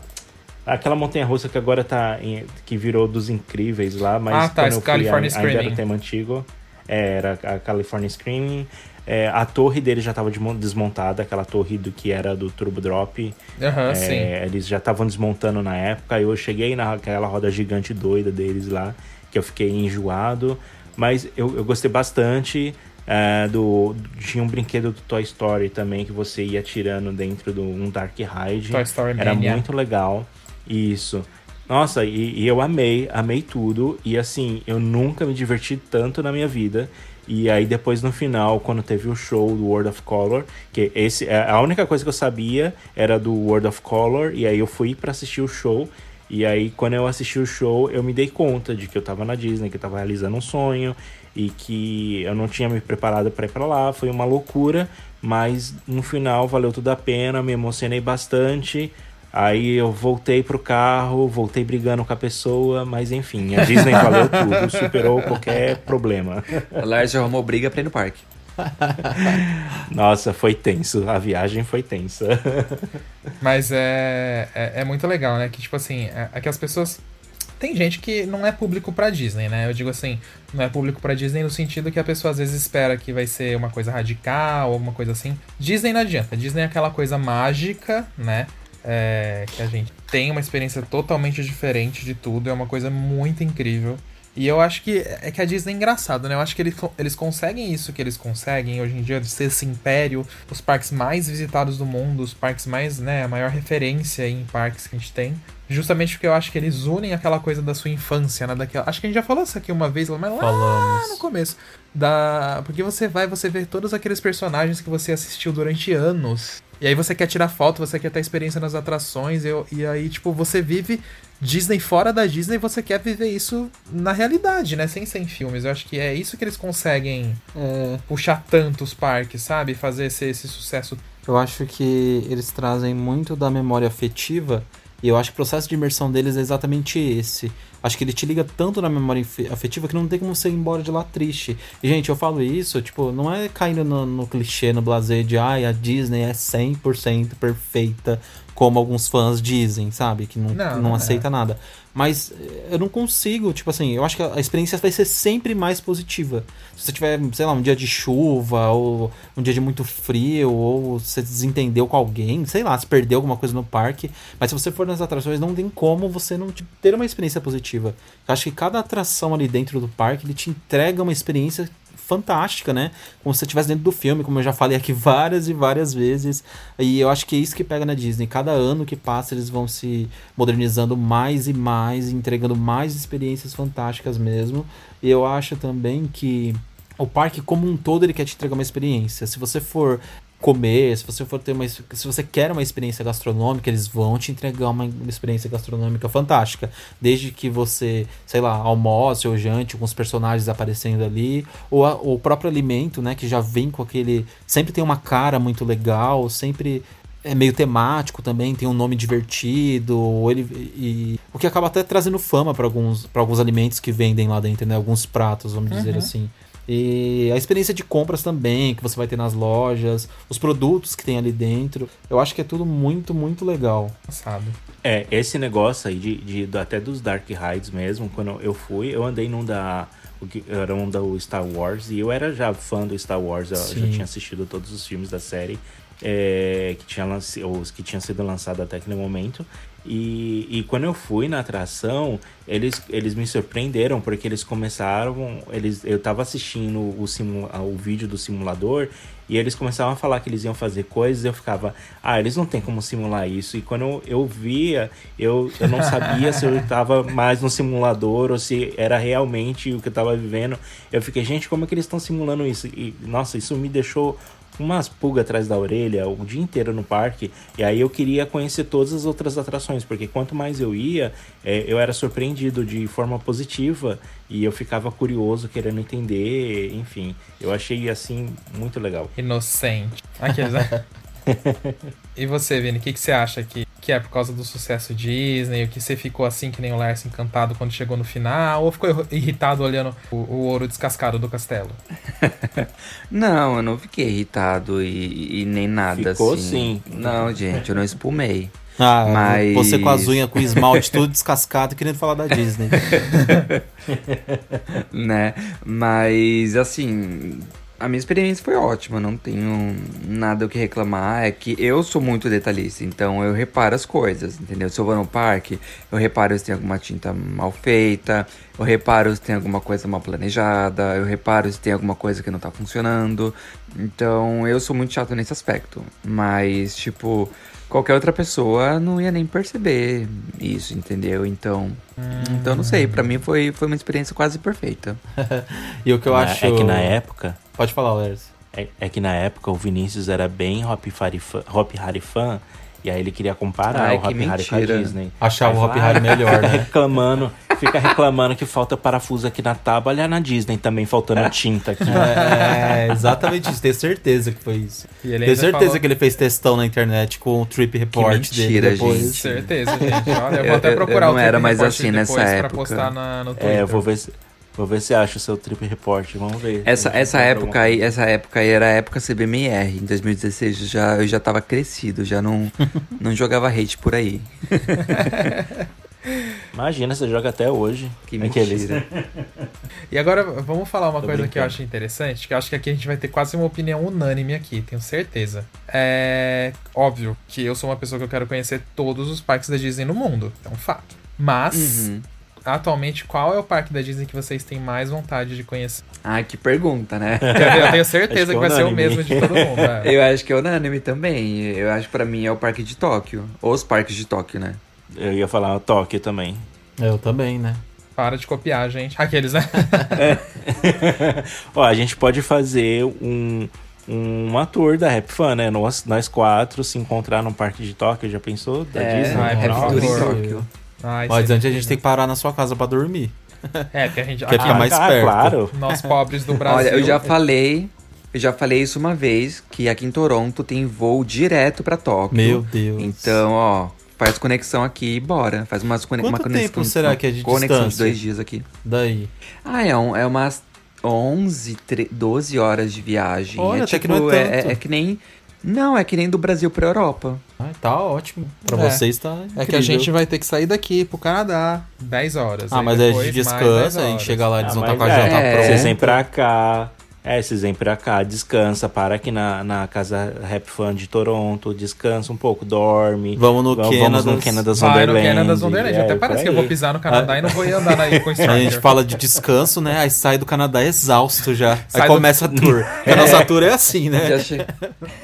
aquela montanha russa que agora tá. Em, que virou dos incríveis lá, mas ah, tá, quando eu fui, California ainda era Screaming. o tema antigo. É, era a California Screaming. É, a torre dele já estava desmontada, aquela torre do que era do Turbo Drop. Aham, É, sim. Eles já estavam desmontando na época. Eu cheguei naquela roda gigante doida deles lá, que eu fiquei enjoado. Mas eu, eu gostei bastante. é, do, tinha um brinquedo do Toy Story também que você ia tirando dentro de um Dark Ride. Toy Story Era Mania. muito legal. Isso. Nossa, e, e eu amei, amei tudo. E assim, eu nunca me diverti tanto na minha vida. E aí depois no final, quando teve o show do World of Color, que esse é a única coisa que eu sabia era do World of Color, e aí eu fui pra assistir o show. E aí quando eu assisti o show, eu me dei conta de que eu tava na Disney, que eu tava realizando um sonho e que eu não tinha me preparado pra ir pra lá, foi uma loucura, mas no final valeu tudo a pena, me emocionei bastante. Aí eu voltei pro carro, voltei brigando com a pessoa, mas enfim, a Disney valeu tudo, superou qualquer problema. A Lars arrumou briga pra ir no parque. Nossa, foi tenso, a viagem foi tensa. Mas é, é, é muito legal, né? Que, tipo assim, é, é que as pessoas. Tem gente que não é público pra Disney, né? Eu digo assim, não é público pra Disney no sentido que a pessoa às vezes espera que vai ser uma coisa radical, alguma coisa assim. Disney não adianta. Disney é aquela coisa mágica, né? É, que a gente tem uma experiência totalmente diferente de tudo, é uma coisa muito incrível. E eu acho que é que a Disney é engraçado, né? Eu acho que eles, eles conseguem isso que eles conseguem hoje em dia, de ser esse império, os parques mais visitados do mundo, os parques mais, né, a maior referência em parques que a gente tem. Justamente porque eu acho que eles unem aquela coisa da sua infância, né? Daquela... Acho que a gente já falou isso aqui uma vez, mas lá Falamos. no começo. Da... Porque você vai, você vê todos aqueles personagens que você assistiu durante anos. E aí você quer tirar foto, você quer ter experiência nas atrações, eu, e aí, tipo, você vive Disney fora da Disney e você quer viver isso na realidade, né? Sem ser em filmes. Eu acho que é isso que eles conseguem É, puxar tanto os parques, sabe? Fazer esse, esse sucesso. eu acho que eles trazem muito da memória afetiva e eu acho que o processo de imersão deles é exatamente esse. Acho que ele te liga tanto na memória afetiva que não tem como você ir embora de lá triste. E, gente, eu falo isso, tipo, não é caindo no, no clichê, no blazer de ai, a Disney é 100% perfeita, como alguns fãs dizem, sabe? Que não, Não, não, não é. aceita nada. Mas eh, eu não consigo, tipo assim, eu acho que a experiência vai ser sempre mais positiva. Se você tiver, sei lá, um dia de chuva, ou um dia de muito frio, ou você desentendeu com alguém, sei lá, se perdeu alguma coisa no parque. Mas se você for nas atrações, não tem como você não te- ter uma experiência positiva. Eu acho que cada atração ali dentro do parque, ele te entrega uma experiência fantástica, né? Como se você estivesse dentro do filme, como eu já falei aqui várias e várias vezes. E eu acho que é isso que pega na Disney. Cada ano que passa, eles vão se modernizando mais e mais, entregando mais experiências fantásticas mesmo. E eu acho também que o parque como um todo ele quer te entregar uma experiência. Se você for comer, se você for ter uma se você quer uma experiência gastronômica, eles vão te entregar uma experiência gastronômica fantástica, desde que você, sei lá, almoce ou jante com os personagens aparecendo ali, ou a- o próprio alimento, né, que já vem com aquele, sempre tem uma cara muito legal, sempre é meio temático também, tem um nome divertido, ou ele e o que acaba até trazendo fama para alguns para alguns alimentos que vendem lá dentro, né, alguns pratos, vamos dizer assim. E a experiência de compras também, que você vai ter nas lojas, os produtos que tem ali dentro. Eu acho que é tudo muito, muito legal. Sabe? É, esse negócio aí de, de- até dos Dark Rides mesmo, quando eu fui, eu andei num da o que eram do Star Wars, e eu era já fã do Star Wars, eu Sim. já tinha assistido todos os filmes da série é, que, tinha lance, os que tinham sido lançados até aquele momento. E, e quando eu fui na atração, eles, eles me surpreenderam, porque eles começaram. Eles, eu tava assistindo o, o vídeo do simulador e eles começavam a falar que eles iam fazer coisas, eu ficava, ah, eles não tem como simular isso. E quando eu, eu via, eu, eu não sabia se eu estava mais no simulador ou se era realmente o que eu estava vivendo. Eu fiquei, gente, como é que eles estão simulando isso? E, nossa, isso me deixou umas pulgas atrás da orelha o dia inteiro no parque. E aí eu queria conhecer todas as outras atrações, porque quanto mais eu ia, é, eu era surpreendido de forma positiva e eu ficava curioso, querendo entender. Enfim, eu achei assim muito legal. Inocente. Aqueles, né? e você, Vini, o que, que você acha que, que é por causa do sucesso Disney? O que você ficou assim que nem o Lars encantado quando chegou no final? Ou ficou irritado olhando o, o ouro descascado do castelo? não, eu não fiquei irritado e, e nem nada Ficou assim. sim. Não, gente, eu não espumei. Ah, Mas- você com as unhas com esmalte tudo descascado querendo falar da Disney. né? Mas assim, a minha experiência foi ótima, não tenho nada o que reclamar. É que eu sou muito detalhista, então eu reparo as coisas, entendeu? Se eu vou no parque, eu reparo se tem alguma tinta mal feita, eu reparo se tem alguma coisa mal planejada, eu reparo se tem alguma coisa que não tá funcionando. Então eu sou muito chato nesse aspecto. Mas, tipo, qualquer outra pessoa não ia nem perceber isso, entendeu? Então. Então não sei, pra mim foi, foi uma experiência quase perfeita. E o que eu Na- acho. É que na época. Pode falar, Lers. É, é que na época o Vinícius era bem Hop Hari fã, Hop Hari fã e aí ele queria comparar Ai, o que Hop Hari com a. Disney. Achava Aí o Hop "Ah, melhor, né?" reclamando, fica reclamando que falta parafuso aqui na tábua, olha na Disney também faltando tinta aqui. É, exatamente isso. Tenho certeza que foi isso. Tenho certeza falou- que ele fez testão na internet com o Trip Report mentira, dele depois. gente. Certeza, gente. Olha, eu Eu- vou até eu- procurar eu o não era Trip mais Report assim depois nessa pra época. postar na, no Twitter. É, eu vou ver se vou ver se acha o seu trip report, vamos ver. Essa, essa época aí, essa época aí era a época CBMR. Em 2016 eu já, eu já tava crescido, já não, não jogava hate por aí. Imagina, você joga até hoje. Que Aqueles- mentira. E agora vamos falar uma Tô coisa que eu brincando. acho interessante, que eu acho que aqui a gente vai ter quase uma opinião unânime aqui, tenho certeza. É óbvio que eu sou uma pessoa que eu quero conhecer todos os parques da Disney no mundo, é um fato. Mas, Uhum. Atualmente, qual é o parque da Disney que vocês têm mais vontade de conhecer? Ai, que pergunta, né? Eu tenho Acho certeza que que é vai ser o mesmo de todo mundo. é. Eu acho que é unânime também. Eu acho que pra mim é o parque de Tóquio. Ou os parques de Tóquio, né? Eu ia falar Tóquio também. Eu também, né? Para de copiar, gente. Aqueles, né? Ó, a gente pode fazer um, um ator da Rap Fan, né? Nós, nós quatro se encontrar num parque de Tóquio, já pensou? Da É, Disney? Rap por Tour em favor. Tóquio. Ai, Mas seria antes a gente tem que parar na sua casa pra dormir. É, porque a gente. Quer aqui, ficar mais ah, perto. claro. Nós pobres do Brasil. Olha, eu já falei. Eu já falei isso uma vez, que aqui em Toronto tem voo direto pra Tóquio. Meu Deus. Então, ó, faz conexão aqui e bora. Faz umas cone Quanto uma conexão. tempo será que é de Conexão de distância? dois dias aqui. Daí. Ah, é, um, é umas 11, tre- 12 horas de viagem. Olha, é até que tipo, não é é, tanto. é que nem. Não, é que nem do Brasil pra Europa. Ah, tá ótimo. Pra É. vocês tá É que a incrível. gente vai ter que sair daqui pro Canadá 10 horas. Ah, aí mas aí a gente mais 10 descansa, a gente chega lá, Ah, eles vão estar mas com a janta é, pronta. Vocês vêm pra cá. É, vocês vêm pra cá, descansa, para aqui na, na casa Rap Fan de Toronto, descansa um pouco, dorme. Vamos no Vamos Canada's. no Canada's Vai no. Canada's Wonderland. É, Até parece que eu aí. vou pisar no Canadá e não vou ir andar na, com o A gente fala de descanso, né? Aí sai do Canadá exausto já. Sai aí do- começa a tour. Porque a nossa tour é assim, né? Já, che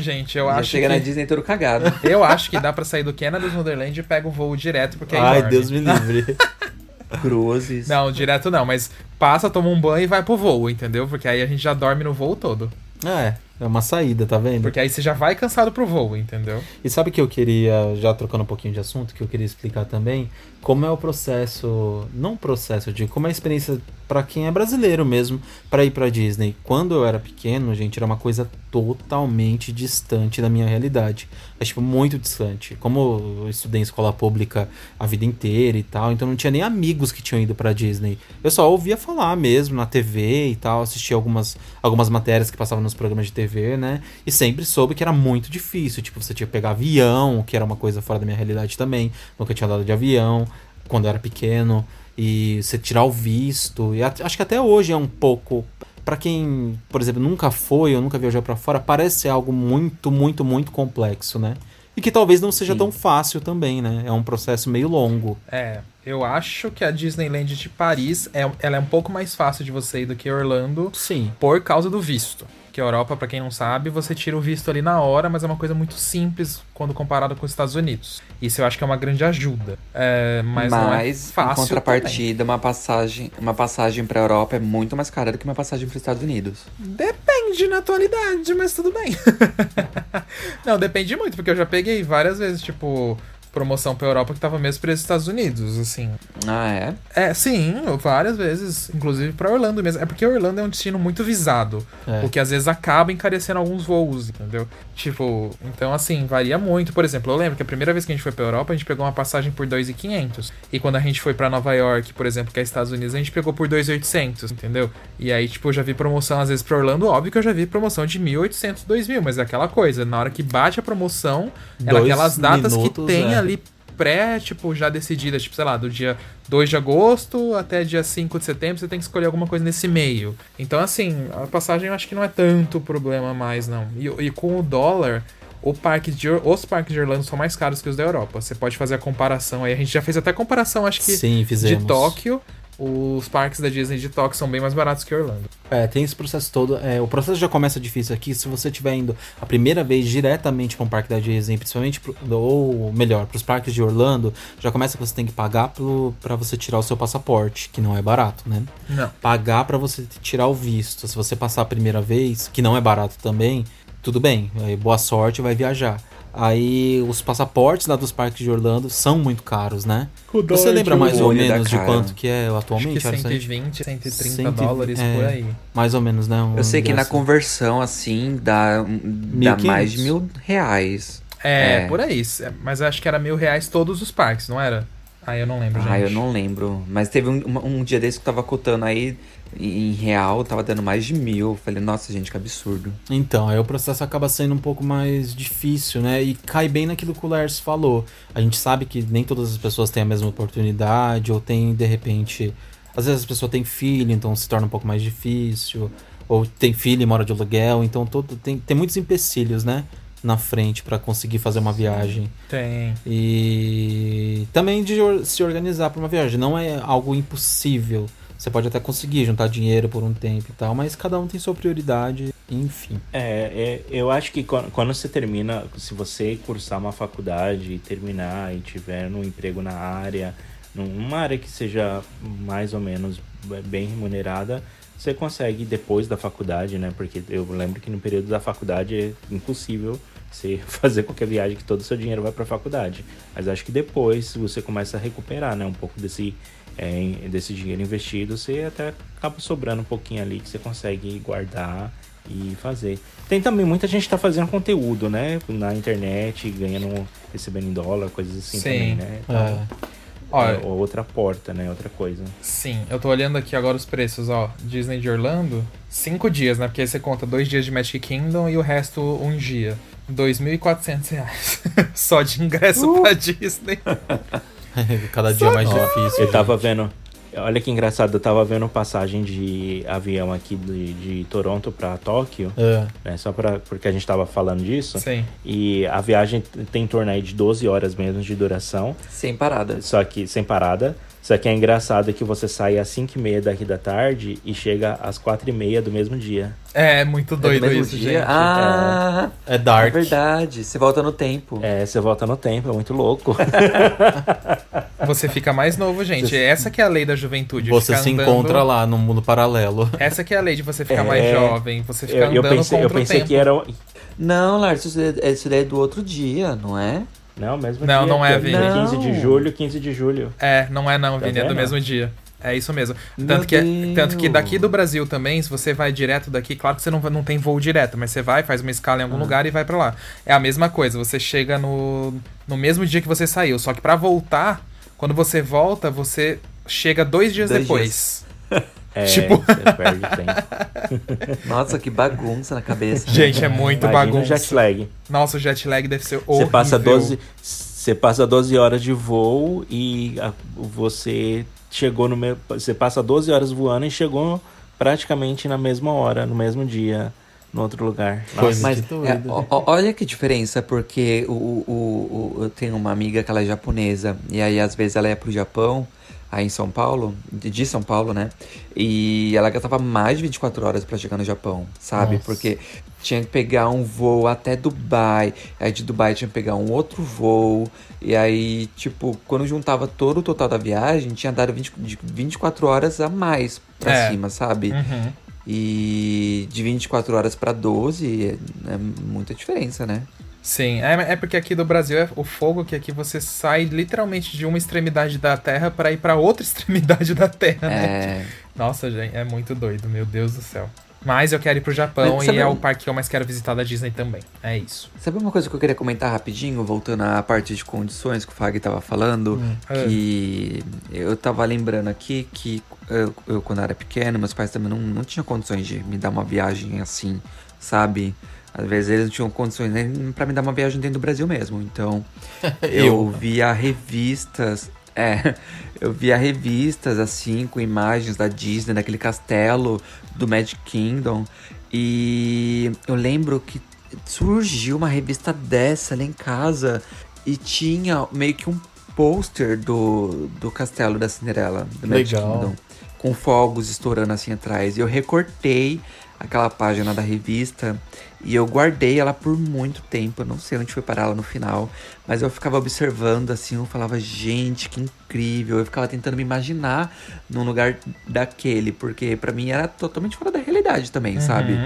Gente, eu já acho chega que... na Disney todo cagado. Eu acho que dá pra sair do Canada's Wonderland e pega o voo direto, porque aí Ai, dorme. Deus me livre. Cruzes. Não, direto não, mas passa, toma um banho e vai pro voo, entendeu? Porque aí a gente já dorme no voo todo. É, é uma saída, tá vendo? Porque aí você já vai cansado pro voo, entendeu? E sabe que eu queria, já trocando um pouquinho de assunto, que eu queria explicar também como é o processo, não processo de como é a experiência pra quem é brasileiro mesmo pra ir pra Disney. Quando eu era pequeno, gente, era uma coisa totalmente distante da minha realidade. É tipo muito distante. Como eu estudei em escola pública a vida inteira e tal, então não tinha nem amigos que tinham ido pra Disney. Eu só ouvia falar mesmo na TV e tal, assistia algumas algumas matérias que passavam nos programas de TV, né? E sempre soube que era muito difícil, tipo, você tinha que pegar avião, que era uma coisa fora da minha realidade também. Nunca tinha andado de avião quando eu era pequeno. e você tirar o visto. E acho que até hoje é um pouco para quem, por exemplo, nunca foi ou nunca viajou para fora, parece ser algo muito, muito, muito complexo, né? E que talvez não seja Sim. tão fácil também, né? É um processo meio longo. É, eu acho que a Disneyland de Paris é, ela é um pouco mais fácil de você ir do que Orlando. Sim. Por causa do visto. Que a Europa, para quem não sabe, você tira o visto ali na hora, mas é uma coisa muito simples quando comparado com os Estados Unidos. Isso eu acho que é uma grande ajuda. É, mas, mas não é fácil. Em contrapartida, também. uma passagem, uma passagem para Europa é muito mais cara do que uma passagem para os Estados Unidos. Depende na atualidade, mas tudo bem. não, depende muito, porque eu já peguei várias vezes, tipo, promoção pra Europa que tava mesmo para os Estados Unidos, assim. Ah, é? É, sim, várias vezes, inclusive para Orlando mesmo. É porque Orlando é um destino muito visado, é. o que às vezes acaba encarecendo alguns voos, entendeu? Tipo, então assim, varia muito. Por exemplo, eu lembro que a primeira vez que a gente foi pra Europa, a gente pegou uma passagem por 2.500. E quando a gente foi para Nova York, por exemplo, que é Estados Unidos, a gente pegou por 2.800, entendeu? E aí, tipo, eu já vi promoção às vezes pra Orlando, óbvio que eu já vi promoção de 1.800, 2.000, mas é aquela coisa, na hora que bate a promoção, é naquelas datas minutos, que tem é. Ali pré, tipo, já decidida, tipo, sei lá, do dia 2 de agosto até dia 5 de setembro, você tem que escolher alguma coisa nesse meio. Então, assim, a passagem eu acho que não é tanto problema mais, não. E, e com o dólar, o parque de, os parques de Orlando são mais caros que os da Europa. Você pode fazer a comparação aí. A gente já fez até comparação, acho que, Sim, de Tóquio os parques da Disney de Tóquio são bem mais baratos que Orlando. É, tem esse processo todo. É, o processo já começa difícil aqui. Se você estiver indo a primeira vez diretamente para um parque da Disney, principalmente, pro, ou melhor, para os parques de Orlando, já começa que você tem que pagar para você tirar o seu passaporte, que não é barato, né? Não. Pagar para você tirar o visto. Se você passar a primeira vez, que não é barato também, tudo bem. Boa sorte, vai viajar. Aí os passaportes lá dos parques de Orlando são muito caros, né? Você lembra mais ou menos de quanto que é atualmente? Acho que 120, 130 100, dólares é, por aí. Mais ou menos, né? Um Eu sei que na conversão, assim, dá, dá mais de mil reais. É, é, por aí. Mas acho que era mil reais todos os parques, não era? Ah, eu não lembro, gente. Ah, eu não lembro. Mas teve um, um dia desse que eu tava cotando aí em real tava dando mais de mil. Falei, nossa, gente, que absurdo. Então, aí o processo acaba sendo um pouco mais difícil, né? E cai bem naquilo que o Lars falou. A gente sabe que nem todas as pessoas têm a mesma oportunidade, ou tem, de repente. Às vezes a pessoa tem filho, então se torna um pouco mais difícil. Ou tem filho e mora de aluguel, então todo, tem, tem muitos empecilhos, né? na frente para conseguir fazer uma viagem. Tem. E também de se organizar para uma viagem. Não é algo impossível. Você pode até conseguir juntar dinheiro por um tempo e tal, mas cada um tem sua prioridade, enfim. É, é eu acho que quando, quando, você termina, se você cursar uma faculdade e terminar e tiver um emprego na área, numa área que seja mais ou menos bem remunerada, você consegue depois da faculdade, né? Porque eu lembro que no período da faculdade é impossível você fazer qualquer viagem que todo o seu dinheiro vai para a faculdade. Mas acho que depois você começa a recuperar, né, um pouco desse é, desse dinheiro investido, você até acaba sobrando um pouquinho ali que você consegue guardar e fazer. Tem também muita gente está fazendo conteúdo, né, na internet, ganhando, recebendo em dólar, coisas assim Sim. também, né? Então, é. Olha, é outra porta, né? Outra coisa. Sim, eu tô olhando aqui agora os preços, ó. Disney de Orlando, cinco dias, né? Porque aí você conta dois dias de Magic Kingdom e o resto um dia. R$ 2.400 Só de ingresso uh! pra Disney. Cada dia mais difícil. Eu tava vendo. Olha que engraçado, eu tava vendo passagem de avião aqui de, de Toronto para Tóquio, é. né, só pra, porque a gente tava falando disso. Sim. E a viagem tem em torno aí de 12 horas mesmo de duração. Sem parada. Só que sem parada. Só que é engraçado que você sai às 5 e meia daqui da tarde e chega às 4 e meia do mesmo dia. É, muito doido é isso, dia? gente. Ah, é, é dark. É verdade, você volta no tempo. É, você volta no tempo, é muito louco. você fica mais novo, gente. Essa que é a lei da juventude. Você se andando... encontra lá no mundo paralelo. Essa que é a lei de você ficar é... mais jovem, você ficar eu, eu andando pensei, contra Eu pensei o tempo. que era... Não, Lars, isso daí é do outro dia, não é? Não, mesmo não, dia. Não, é, Vini. Não. 15 de julho, 15 de julho. É, não é não, tá Vini, é do mesmo dia. É isso mesmo. Tanto que, tanto que daqui do Brasil também, se você vai direto daqui, claro que você não, não tem voo direto, mas você vai, faz uma escala em algum ah. lugar e vai para lá. É a mesma coisa, você chega no, no mesmo dia que você saiu, só que para voltar, quando você volta, você chega dois dias dois depois. Dias. É, tipo... você perde tempo. Nossa, que bagunça na cabeça. Gente, é muito Imagina bagunça. jet lag. Nossa, o jet lag deve ser horrível. Você passa 12, você passa 12 horas de voo e a, você chegou no mesmo. Você passa 12 horas voando e chegou praticamente na mesma hora, no mesmo dia, no outro lugar. Nossa, mas é, olha que diferença, porque o, o, o, eu tenho uma amiga que ela é japonesa, e aí às vezes ela ia pro Japão aí em São Paulo, de São Paulo, né? E ela gastava mais de 24 horas para chegar no Japão, sabe? Nossa. Porque tinha que pegar um voo até Dubai, aí de Dubai tinha que pegar um outro voo, e aí, tipo, quando juntava todo o total da viagem, tinha dado 20, 24 horas a mais pra é. cima, sabe? Uhum. E de 24 horas para 12 é, é muita diferença, né? Sim, é, é porque aqui do Brasil é o fogo que aqui você sai literalmente de uma extremidade da Terra para ir para outra extremidade da Terra, né? É... Nossa, gente, é muito doido, meu Deus do céu. Mas eu quero ir pro Japão Mas, e é o parque que eu mais quero visitar da Disney também. É isso. Sabe uma coisa que eu queria comentar rapidinho, voltando à parte de condições que o Fag tava falando? Hum. Que eu tava lembrando aqui que eu, eu, quando era pequeno, meus pais também não, não tinham condições de me dar uma viagem assim, sabe? Às vezes eles não tinham condições nem pra me dar uma viagem dentro do Brasil mesmo. Então, eu, eu via revistas. É, eu via revistas assim, com imagens da Disney, daquele castelo do Magic Kingdom. E eu lembro que surgiu uma revista dessa ali em casa e tinha meio que um pôster do, do castelo da Cinderela, do Magic Legal. Kingdom, com fogos estourando assim atrás. E eu recortei aquela página da revista e eu guardei ela por muito tempo. Eu não sei onde foi parar ela no final, mas eu ficava observando assim, eu falava, gente, que incrível. Eu ficava tentando me imaginar num lugar daquele, porque para mim era totalmente fora da realidade também, uhum. sabe?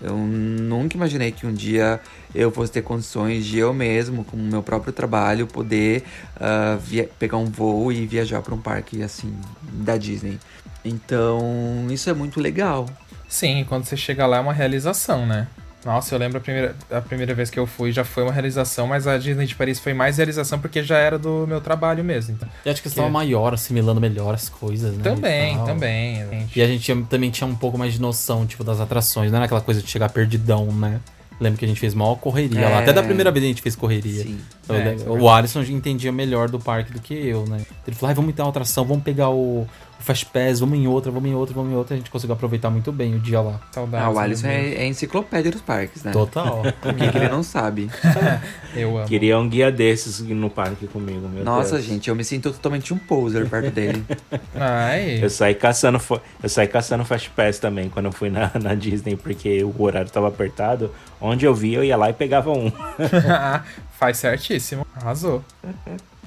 Eu nunca imaginei que um dia eu fosse ter condições de eu mesmo, com o meu próprio trabalho, poder uh, pegar um voo e viajar para um parque assim da Disney. Então, isso é muito legal. Sim, quando você chega lá é uma realização, né? Nossa, eu lembro a primeira, a primeira vez que eu fui já foi uma realização, mas a Disney de Paris foi mais realização porque já era do meu trabalho mesmo. Então, e acho que estava maior, assimilando melhor as coisas, né? Também, e também. Gente. E a gente tinha, também tinha um pouco mais de noção, tipo, das atrações, não era aquela coisa de chegar perdidão, né? Lembro que a gente fez maior correria é... lá. Até da primeira vez a gente fez correria. Sim. É, o Alisson entendia melhor do parque do que eu, né? Ele falou, ah, vamos entrar uma atração, vamos pegar o, Fast Pass, vamos em outra, vamos em outra, vamos em outra. A gente conseguiu aproveitar muito bem o dia lá. Saudades. Ah, o Alisson é, é, enciclopédia dos parques, né? Total. o que, que ele não sabe. eu amo. Queria um guia desses no parque comigo, meu Nossa, Deus. gente, eu me sinto totalmente um poser perto dele. Ai. Eu saí caçando, eu saí caçando Fast Pass também quando eu fui na, na Disney, porque o horário tava apertado. Onde eu via, eu ia lá e pegava um. Faz certíssimo. Arrasou.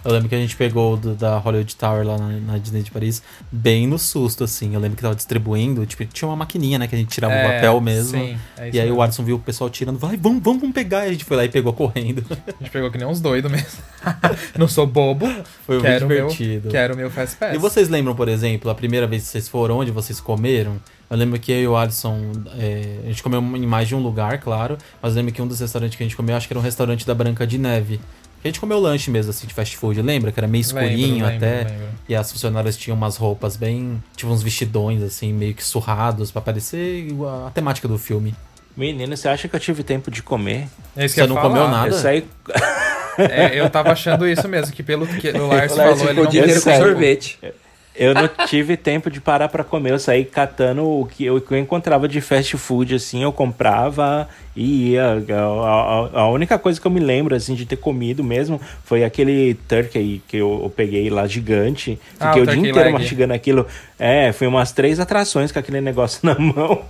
Eu lembro que a gente pegou do, da Hollywood Tower lá na, na, Disney de Paris bem no susto, assim. Eu lembro que tava distribuindo, tipo, tinha uma maquininha, né? Que a gente tirava é, o papel mesmo. Sim, é e aí mesmo. o Arson viu o pessoal tirando, vai, vamos, vamos, vamos pegar. E a gente foi lá e pegou correndo. A gente pegou que nem uns doidos mesmo. Não sou bobo. Foi quero muito divertido. Meu, quero o meu Fast Pass. E vocês lembram, por exemplo, a primeira vez que vocês foram, onde vocês comeram? Eu lembro que eu e o Alisson, é, a gente comeu em mais de um lugar, claro, mas eu lembro que um dos restaurantes que a gente comeu, acho que era um restaurante da Branca de Neve. A gente comeu lanche mesmo, assim, de fast food, lembra? Que era meio escurinho lembro, até. Lembro, lembro. E as funcionárias tinham umas roupas bem. Tipo, uns vestidões, assim, meio que surrados, para parecer a, a temática do filme. Menino, você acha que eu tive tempo de comer? É você não falar. comeu nada? Eu saí. é, eu tava achando isso mesmo, que pelo que o Lars falou, ele não com sorvete. Eu não tive tempo de parar para comer. Eu saí catando o que eu, o que eu encontrava de fast food, assim, eu comprava e. A, a, a, única coisa que eu me lembro, assim, de ter comido mesmo foi aquele turkey que eu, eu peguei lá gigante. Ah, Fiquei o, o dia inteiro leg. mastigando aquilo. É, foi umas três atrações com aquele negócio na mão.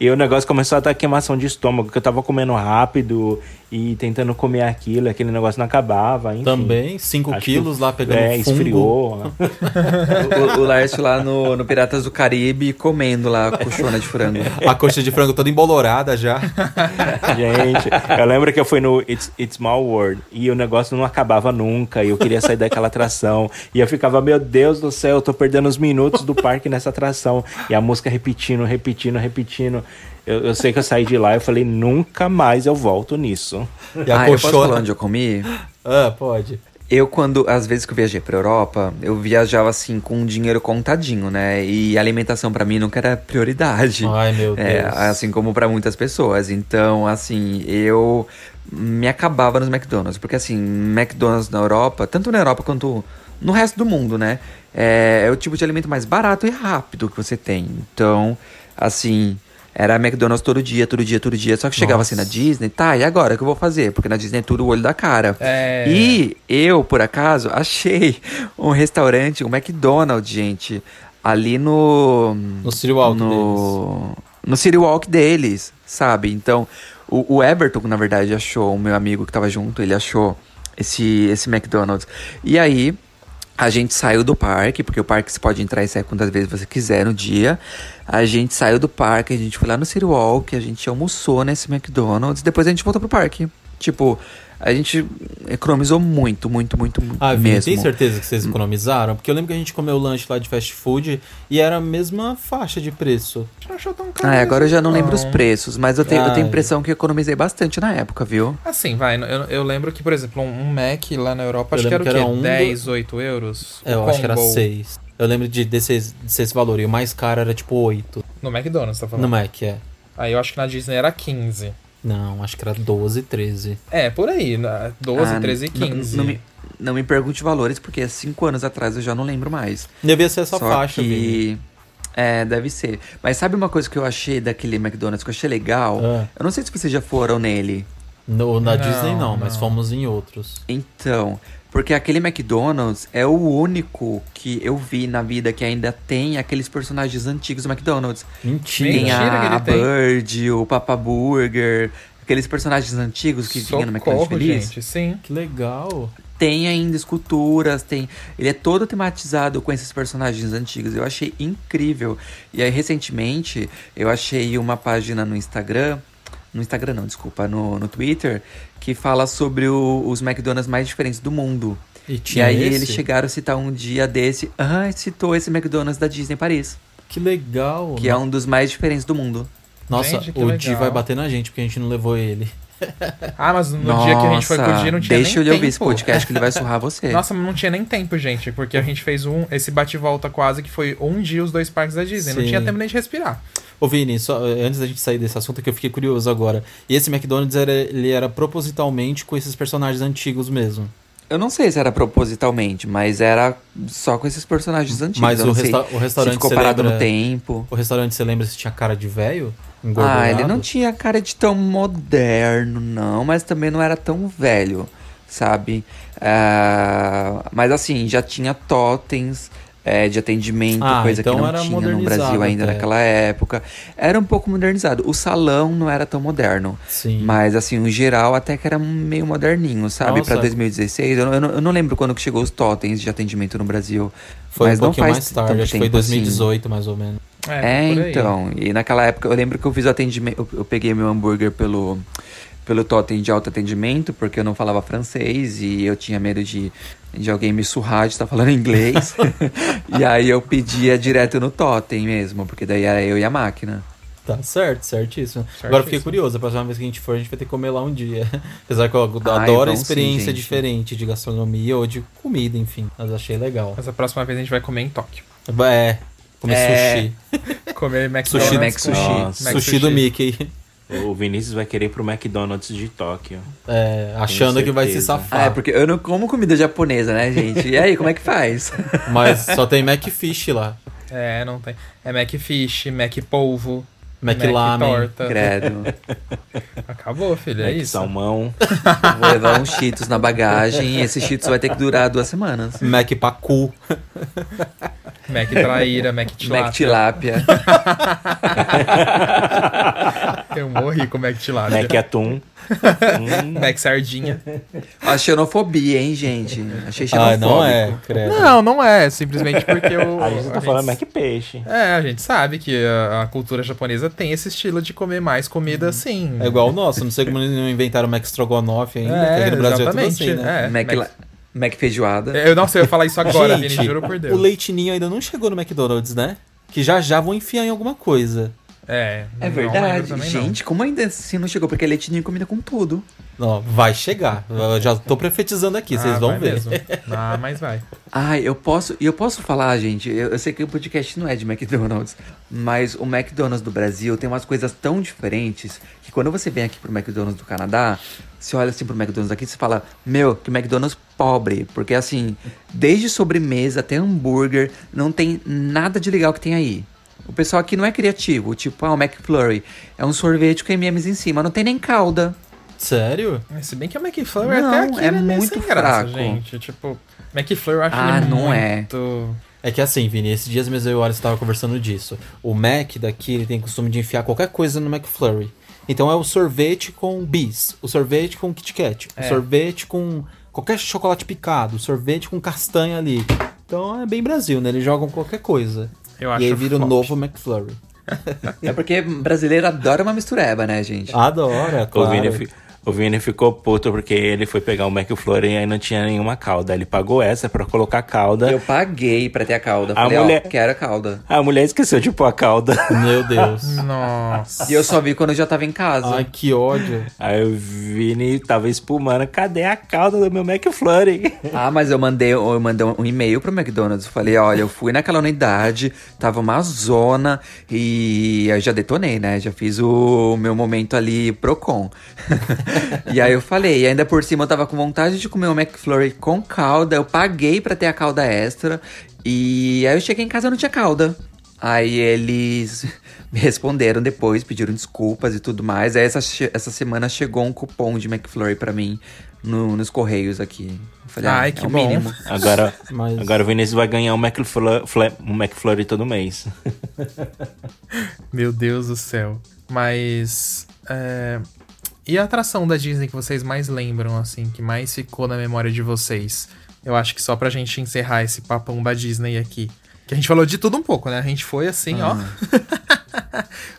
E o negócio começou a dar queimação de estômago, que eu tava comendo rápido e tentando comer aquilo, aquele negócio não acabava. Enfim. Também, 5 quilos lá pegando é, fungo. esfriou. o, o Lars lá no, no Piratas do Caribe comendo lá a coxona de frango. A coxa de frango toda embolorada já. Gente, eu lembro que eu fui no It's, It's Small World e o negócio não acabava nunca e eu queria sair daquela atração. E eu ficava, meu Deus do céu, eu tô perdendo os minutos do parque nessa atração. E a música repetindo, repetindo, repetindo. Eu, eu, sei que eu saí de lá e falei, nunca mais eu volto nisso. E a ah, coxona... eu posso falar onde eu comi? Ah, pode. Eu, quando, às vezes que eu viajei pra Europa, eu viajava assim com um dinheiro contadinho, né? E alimentação pra mim nunca era prioridade. Ai, meu É, Deus. assim como pra muitas pessoas. Então, assim, eu me acabava nos McDonald's. Porque, assim, McDonald's na Europa, tanto na Europa quanto no resto do mundo, né? É, é o tipo de alimento mais barato e rápido que você tem. Então, assim, era McDonald's todo dia, todo dia, todo dia. Só que chegava Nossa. assim na Disney, tá, e agora o que eu vou fazer? Porque na Disney é tudo o olho da cara. É. E eu, por acaso, achei um restaurante, um McDonald's, gente, ali no. No City Walk no, no City Walk deles, sabe? Então, o, o Everton, na verdade, achou, o meu amigo que tava junto, ele achou esse, esse McDonald's. E aí, a gente saiu do parque, porque o parque você pode entrar e sair quantas vezes você quiser no dia. A gente saiu do parque, a gente foi lá no City Walk, a gente almoçou nesse McDonald's, depois a gente voltou pro parque. Tipo, a gente economizou muito, muito, muito, muito Ah, mesmo. tem certeza que vocês economizaram? Porque eu lembro que a gente comeu lanche lá de fast food e era a mesma faixa de preço. Não achou tão caro Ah, agora eu já não lembro os preços, mas eu tenho, eu tenho a impressão que eu economizei bastante na época, viu? Assim, vai, eu, eu lembro que, por exemplo, um, Mac lá na Europa, Eu acho que era lembro o que quê? era um do- 10, 8 euros? É, O eu acho que era combo 6. Eu lembro de desses, desse valor. E o mais caro era tipo 8. No McDonald's, tá falando? No Mac, é. Aí eu acho que na Disney era 15. Não, acho que era 12, 13. É, por aí, na- 12, Ah, 13 e não- 15. Não, me, não me pergunte valores, porque há cinco anos atrás eu já não lembro mais. Devia ser essa Só faixa, Vini. que... É, deve ser. Mas sabe uma coisa que eu achei daquele McDonald's que eu achei legal? Ah. Eu não sei se vocês já foram nele. No, na Não, Disney não, mas não. fomos em outros. Então, porque aquele McDonald's é o único que eu vi na vida que ainda tem aqueles personagens antigos do McDonald's. Mentira. Tem Mentira que a, a tem. Bird, o Papa Burger, aqueles personagens antigos que vinham no McDonald's Socorro, Feliz. gente, sim. Que legal. Tem ainda esculturas, tem. Ele é todo tematizado com esses personagens antigos. Eu achei incrível. E aí, recentemente, eu achei uma página no Instagram. No Instagram não, desculpa, no, no Twitter, que fala sobre o- os McDonald's mais diferentes do mundo. E E aí esse? eles chegaram a citar um dia desse. Ah, citou esse McDonald's da Disney Paris. Que legal. Que é um dos mais diferentes do mundo. Nossa, Gente, o legal. Di vai bater na gente porque a gente não levou ele. Ah, mas no dia que a gente foi Di não tinha deixa nem ele ouvir tempo. esse podcast que ele vai surrar você. Nossa, mas não tinha nem tempo, gente, porque a gente fez um, esse bate-volta quase que foi um dia os dois parques da Disney. Não Sim. tinha tempo nem de respirar. Ô Vini, só, eh, antes da gente sair desse assunto que eu fiquei curioso agora. E esse McDonald's era, ele era propositalmente com esses personagens antigos mesmo. Eu não sei se era propositalmente, mas era só com esses personagens antigos. Mas o, resta- o se restaurante ficou você parado lembra, no tempo. O restaurante você lembra se tinha cara de velho? Ah, ele não tinha cara de tão moderno, não, mas também não era tão velho, sabe? Ah, mas assim, já tinha totens é, de atendimento, Ah, coisa então que não era tinha no Brasil ainda até. naquela época. Era um pouco modernizado. O salão não era tão moderno. Sim. Mas assim, o geral até que era meio moderninho, sabe? Nossa. Pra 2016. Eu, não- eu não, eu não lembro quando que chegou os totens de atendimento no Brasil. Foi mas um não faz mais tarde, tanto acho que foi tempo assim. 2018 mais ou menos. É, aí. então. E naquela época, eu lembro que eu fiz o atendimento. Eu, eu peguei meu hambúrguer pelo, pelo totem de alto atendimento, porque eu não falava francês e eu tinha medo de, de alguém me surrar de estar falando inglês. e aí eu pedia direto no totem mesmo, porque daí era eu e a máquina. Tá certo, certíssimo. Agora eu fiquei Certíssimo. curioso, a próxima vez que a gente for, a gente vai ter que comer lá um dia. Apesar que eu Ai, adoro a sim, experiência gente. diferente de gastronomia ou de comida, enfim. Mas achei legal. Mas a próxima vez a gente vai comer em Tóquio. É, comer É. sushi. Comer McDonald's. Sushi, Mac Sushi. Mac Sushi do Mickey. O Vinícius vai querer ir pro McDonald's de Tóquio. É, achando que vai se safar. Ah, é porque eu não como comida japonesa, né, gente? E aí, como é que faz? Mas só tem Macfish lá. É, não tem. É Macfish, Mac polvo, Mac Mac Lamen. torta. Credo. Acabou, filho, é Mac isso. salmão. Vou levar uns cheetos na bagagem e esse cheetos vai ter que durar duas semanas. Mac Pacu. Mac traíra, Mac tilápia. Mac tilápia. Eu morri com Mac tilápia. Mac atum. Hum, Mac sardinha. A xenofobia, hein, gente? Achei Ah, xenofóbico. não é, credo. Não, não é. Simplesmente porque o. a gente tá falando Mac peixe. É, a gente sabe que a, a cultura japonesa tem esse estilo de comer mais comida assim. É igual o nosso, não sei como eles não inventaram o Mac Strogonoff ainda, É, aqui no Brasil é tudo exatamente, assim, né? é. Mac, Mac- Mac feijoada. Eu não sei, eu ia falar isso agora, Gente, Vini, juro por Deus. o leitinho ainda não chegou no McDonald's, né? Que já já vão enfiar em alguma coisa. É, É verdade. também, não. Gente, como ainda assim não chegou? Porque leite ninho combina com tudo. Não, vai chegar. Eu já tô profetizando aqui, vocês Ah, vão vai ver. mesmo. Ah, mas vai. Ai, eu posso. E eu posso falar, gente. Eu, eu sei que o podcast não é de McDonald's, mas o McDonald's do Brasil tem umas coisas tão diferentes que quando você vem aqui pro McDonald's do Canadá, você olha assim pro McDonald's aqui e você fala, meu, que McDonald's pobre. Porque assim, desde sobremesa até hambúrguer, não tem nada de legal que tem aí. O pessoal aqui não é criativo, tipo, ah, o McFlurry é um sorvete com M&M's em cima, não tem nem calda. Sério? Mas Se bem que o McFlurry Não, até aqui é meio muito sem graça, fraco. gente. Tipo, McFlurry eu acho Ah, ele não é. muito... É que assim, Vini, esses dias mesmo eu e o Alisson tava conversando disso. O Mac daqui, ele tem costume de enfiar qualquer coisa no McFlurry. Então é o sorvete com bis, o sorvete com Kit Kat, o É. sorvete com qualquer chocolate picado, o sorvete com castanha ali. Então é bem Brasil, né? Eles jogam qualquer coisa. Eu e acho aí vira o novo McFlurry. É porque brasileiro adora uma mistureba, né, gente? Adora, O claro. Vini, fi- o Vini ficou puto porque ele foi pegar o McFlurry e aí não tinha nenhuma calda. Ele pagou essa pra colocar calda. Eu paguei pra ter a calda. A Falei, mulher- ó, quero a calda. A mulher esqueceu de pôr a calda. Meu Deus. Nossa. E eu só vi quando eu já tava em casa. Ai, que ódio. Aí o Vini tava espumando. Cadê a calda do meu McFlurry? Ah, mas eu mandei, eu mandei um e-mail pro McDonald's. Falei, olha, eu fui naquela unidade, tava uma zona e eu já detonei, né? Já fiz o meu momento ali Procon. e aí eu falei, e ainda por cima eu tava com vontade de comer um McFlurry com calda. Eu paguei pra ter a calda extra. E aí eu cheguei em casa e não tinha calda. Aí eles me responderam depois, pediram desculpas e tudo mais. Aí essa, essa semana chegou um cupom de McFlurry pra mim no- nos correios aqui. Eu falei, Ai, ah, que é o bom. mínimo. Agora, Mas- agora o Vinícius vai ganhar um McFlurry, um McFlurry todo mês. Meu Deus do céu. Mas. é, E a atração da Disney que vocês mais lembram, assim, que mais ficou na memória de vocês? Eu acho que só pra gente encerrar esse papão da Disney aqui. Que a gente falou de tudo um pouco, né? A gente foi assim, ó.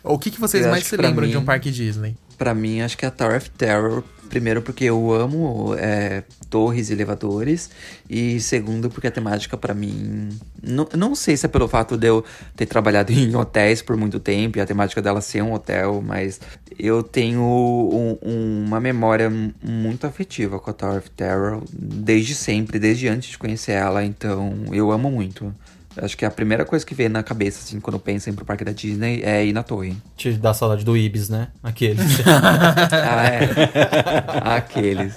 o que, que vocês Eu mais se lembram de um mim- parque Disney? Pra mim, acho que é a Tower of Terror. Primeiro, porque eu amo é, torres e elevadores. E segundo, porque a temática pra mim. Não, não sei se é pelo fato de eu ter trabalhado em hotéis por muito tempo e a temática dela ser um hotel, mas eu tenho um- uma memória muito afetiva com a Tower of Terror desde sempre, desde antes de conhecer ela. Então, eu amo muito. Acho que a primeira coisa que vem na cabeça, assim, quando eu penso em ir pro parque da Disney é ir na torre. Te dá saudade do Ibis, né? Aquele. Ah, é. Aqueles.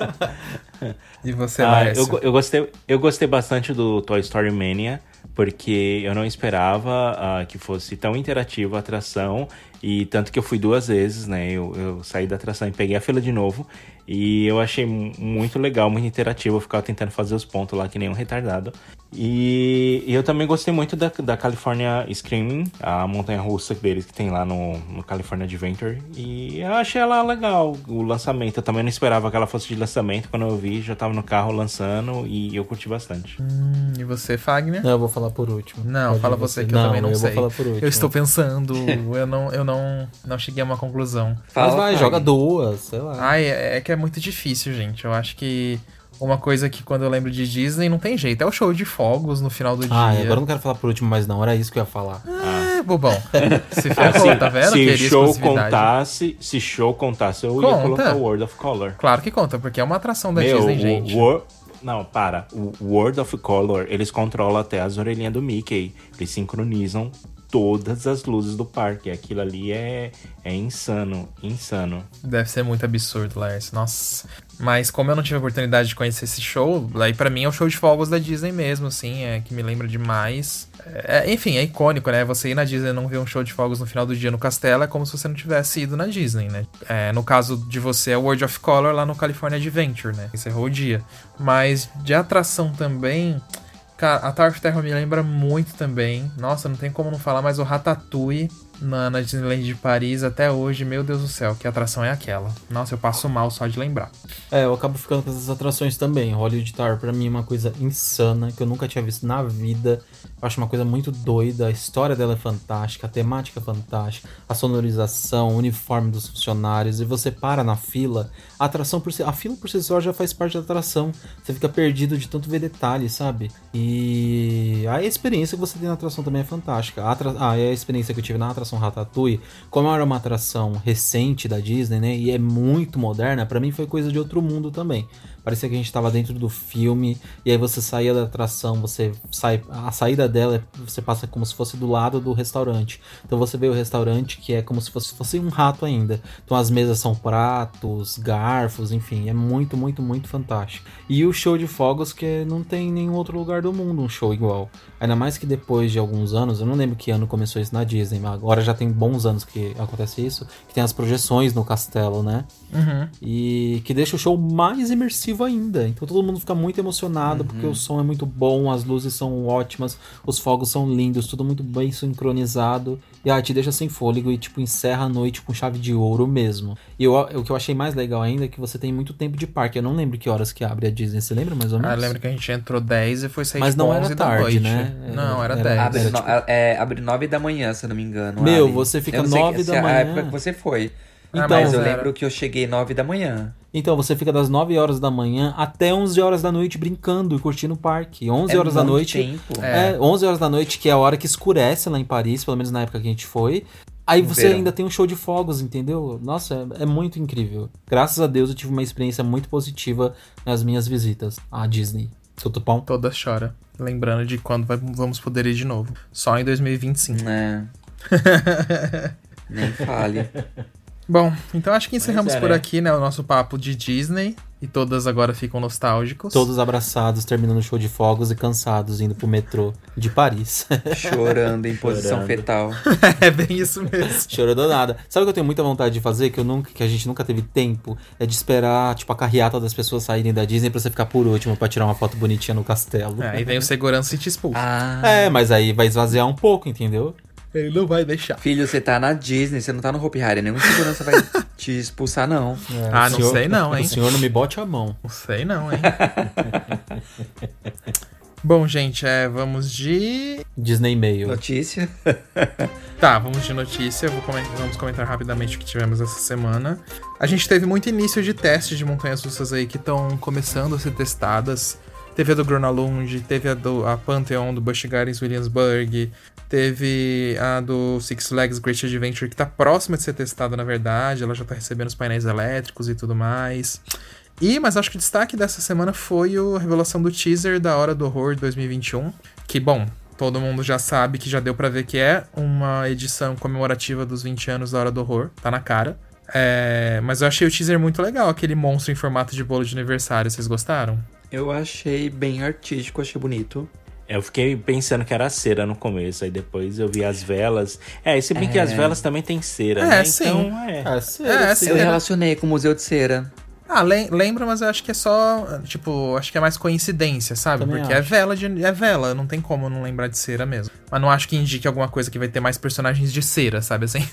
E você, Ah, eu, eu, gostei, eu gostei bastante do Toy Story Mania, porque eu não esperava ah, que fosse tão interativa a atração. E tanto que eu fui duas vezes, né? Eu, eu saí da atração e peguei a fila de novo. E eu achei mu- muito legal, muito interativo. Eu ficava tentando fazer os pontos lá que nem um retardado. E, e eu também gostei muito da, da California Screaming, a montanha russa deles que tem lá no, no California Adventure. E eu achei ela legal, o lançamento. Eu também não esperava que ela fosse de lançamento. Quando eu vi, já tava no carro lançando e eu curti bastante. Hum, e você, Fagner? Não, eu vou falar por último. Não, Pode fala você, que eu também não eu sei. vou falar por último. Eu estou pensando, eu não, eu não, não cheguei a uma conclusão. Mas Fala, vai, Fag. joga duas, sei lá. Ai, é, é que é muito difícil, gente. Eu acho que uma coisa que quando eu lembro de Disney não tem jeito. É o show de fogos no final do Ah, dia. agora eu não quero falar por último, mas não, era isso que eu ia falar. É, bobão. Se ferrou, Assim, tá vendo? se Queria show contasse, se show contasse, eu Conta. ia colocar o World of Color. Claro que conta, porque é uma atração da Meu, Disney, o gente. Não, para. O World of Color, eles controlam até as orelhinhas do Mickey. Eles sincronizam todas as luzes do parque. Aquilo ali é, é insano, insano. Deve ser muito absurdo, Lars. Nossa. Mas como eu não tive a oportunidade de conhecer esse show, aí pra mim é o show de fogos da Disney mesmo, assim, é que me lembra demais. É, enfim, é icônico, né? Você ir na Disney e não ver um show de fogos no final do dia no castelo é como se você não tivesse ido na Disney, né? É, no caso de você é o World of Color lá no California Adventure, né? Encerrou o dia. Mas de atração também. Cara, a Tower of Terror me lembra muito também. Nossa, não tem como não falar, mas o Ratatouille na, na Disneyland de Paris até hoje, meu Deus do céu, que atração é aquela? Nossa, eu passo mal só de lembrar. É, eu acabo ficando com essas atrações também. Hollywood Tower pra mim é uma coisa insana que eu nunca tinha visto na vida. Eu acho uma coisa muito doida, a história dela é fantástica, a temática é fantástica, a sonorização, o uniforme dos funcionários, e você para na fila, a atração por si, a fila por si só já faz parte da atração. Você fica perdido de tanto ver detalhes, sabe? E a experiência que você tem na atração também é fantástica. A, atra... ah, a experiência que eu tive na atração Ratatouille, como era uma atração recente da Disney, né, e é muito moderna, para mim foi coisa de outro mundo também. Parecia que a gente estava dentro do filme, e aí você saía da atração, você sai. A saída dela, você passa como se fosse do lado do restaurante. Então você vê o restaurante que é como se fosse, fosse um rato ainda. Então as mesas são pratos, garfos, enfim, é muito, muito, muito fantástico. E o show de fogos que não tem nenhum outro lugar do mundo um show igual. Ainda mais que depois de alguns anos, eu não lembro que ano começou isso na Disney, mas agora já tem bons anos que acontece isso, que tem as projeções no castelo, né? Uhum. E que deixa o show mais imersivo ainda. Então todo mundo fica muito emocionado Uhum. porque o som é muito bom, as luzes são ótimas, os fogos são lindos, tudo muito bem sincronizado. E ah, te deixa sem fôlego e tipo encerra a noite com chave de ouro mesmo. E eu, o que eu achei mais legal ainda é que você tem muito tempo de parque. Eu não lembro que horas que abre a Disney. Você lembra mais ou Ah, menos? lembra que a gente entrou 10 e foi sair Mas tipo, não era 11 da tarde, noite. né? Não, era, Era- 10. Abre, Era no- tipo- é, abre 9 da manhã, se eu não me engano. Meu, abre. você fica Eu não sei 9 se da manhã. A época que você foi. Ah, Então, mas eu lembro que eu cheguei 9 da manhã. Então, você fica das 9 horas da manhã até 11 horas da noite brincando e curtindo o parque. 11 É horas da noite. tempo. É. 11 horas da noite, que é a hora que escurece lá em Paris, pelo menos na época que a gente foi. Aí No você verão. ainda tem um show de fogos, entendeu? Nossa, é, é muito incrível. Graças a Deus eu tive uma experiência muito positiva nas minhas visitas à Disney. Seu Tupão? Toda chora. Lembrando de quando vai- vamos poder ir de novo. Só em 2025. Né? Nem fale. Bom, então acho que encerramos é, por aqui, né? O nosso papo de Disney. E todas agora ficam nostálgicos. Todos abraçados, terminando o show de fogos e cansados, indo pro metrô de Paris. Chorando em posição Chorando. fetal. é bem isso mesmo. Chorando nada. Sabe o que eu tenho muita vontade de fazer, que, eu nunca, que a gente nunca teve tempo? É de esperar, tipo, a carreata das pessoas saírem da Disney pra você ficar por último pra tirar uma foto bonitinha no castelo. É, Aí vem o segurança e te expulsa. Ah. É, mas aí vai esvaziar um pouco, entendeu? Ele não vai deixar. Filho, você tá na Disney, você não tá no Hopi Hari. Nenhum segurança vai te expulsar, não. É, Ah, não sei não, hein? O senhor não me bote a mão. Não sei não, hein? Bom, gente, é, vamos de. Disney Mail. Notícia. Tá, vamos de notícia. Vamos comentar rapidamente o que tivemos essa semana. A gente teve muito início de testes de montanhas russas aí que estão começando a ser testadas. Teve a do Gronalund, teve a do a Pantheon do Busch Gardens Williamsburg, teve a do Six Flags Great Adventure que tá próxima de ser testada, na verdade. Ela já tá recebendo os painéis elétricos e tudo mais. E, mas acho que o destaque dessa semana foi a revelação do teaser da Hora do Horror 2021. Que, bom, todo mundo já sabe que já deu pra ver que é uma edição comemorativa dos 20 anos da Hora do Horror. Tá na cara. É, mas eu achei o teaser muito legal, aquele monstro em formato de bolo de aniversário. Vocês gostaram? Eu achei bem artístico, achei bonito. Eu fiquei pensando que era cera no começo, aí depois eu vi as velas. É, e se bem que as velas também tem cera, É, né? sim. Então, é. Ah, sério, É, sim. Eu Cera. relacionei com o Museu de Cera. Ah, lem- lembra, mas eu acho que é só. Tipo, acho que é mais coincidência, sabe? Também Porque é acho. vela de. É vela, não tem como não lembrar de cera mesmo. Mas não acho que indique alguma coisa que vai ter mais personagens de cera, sabe assim?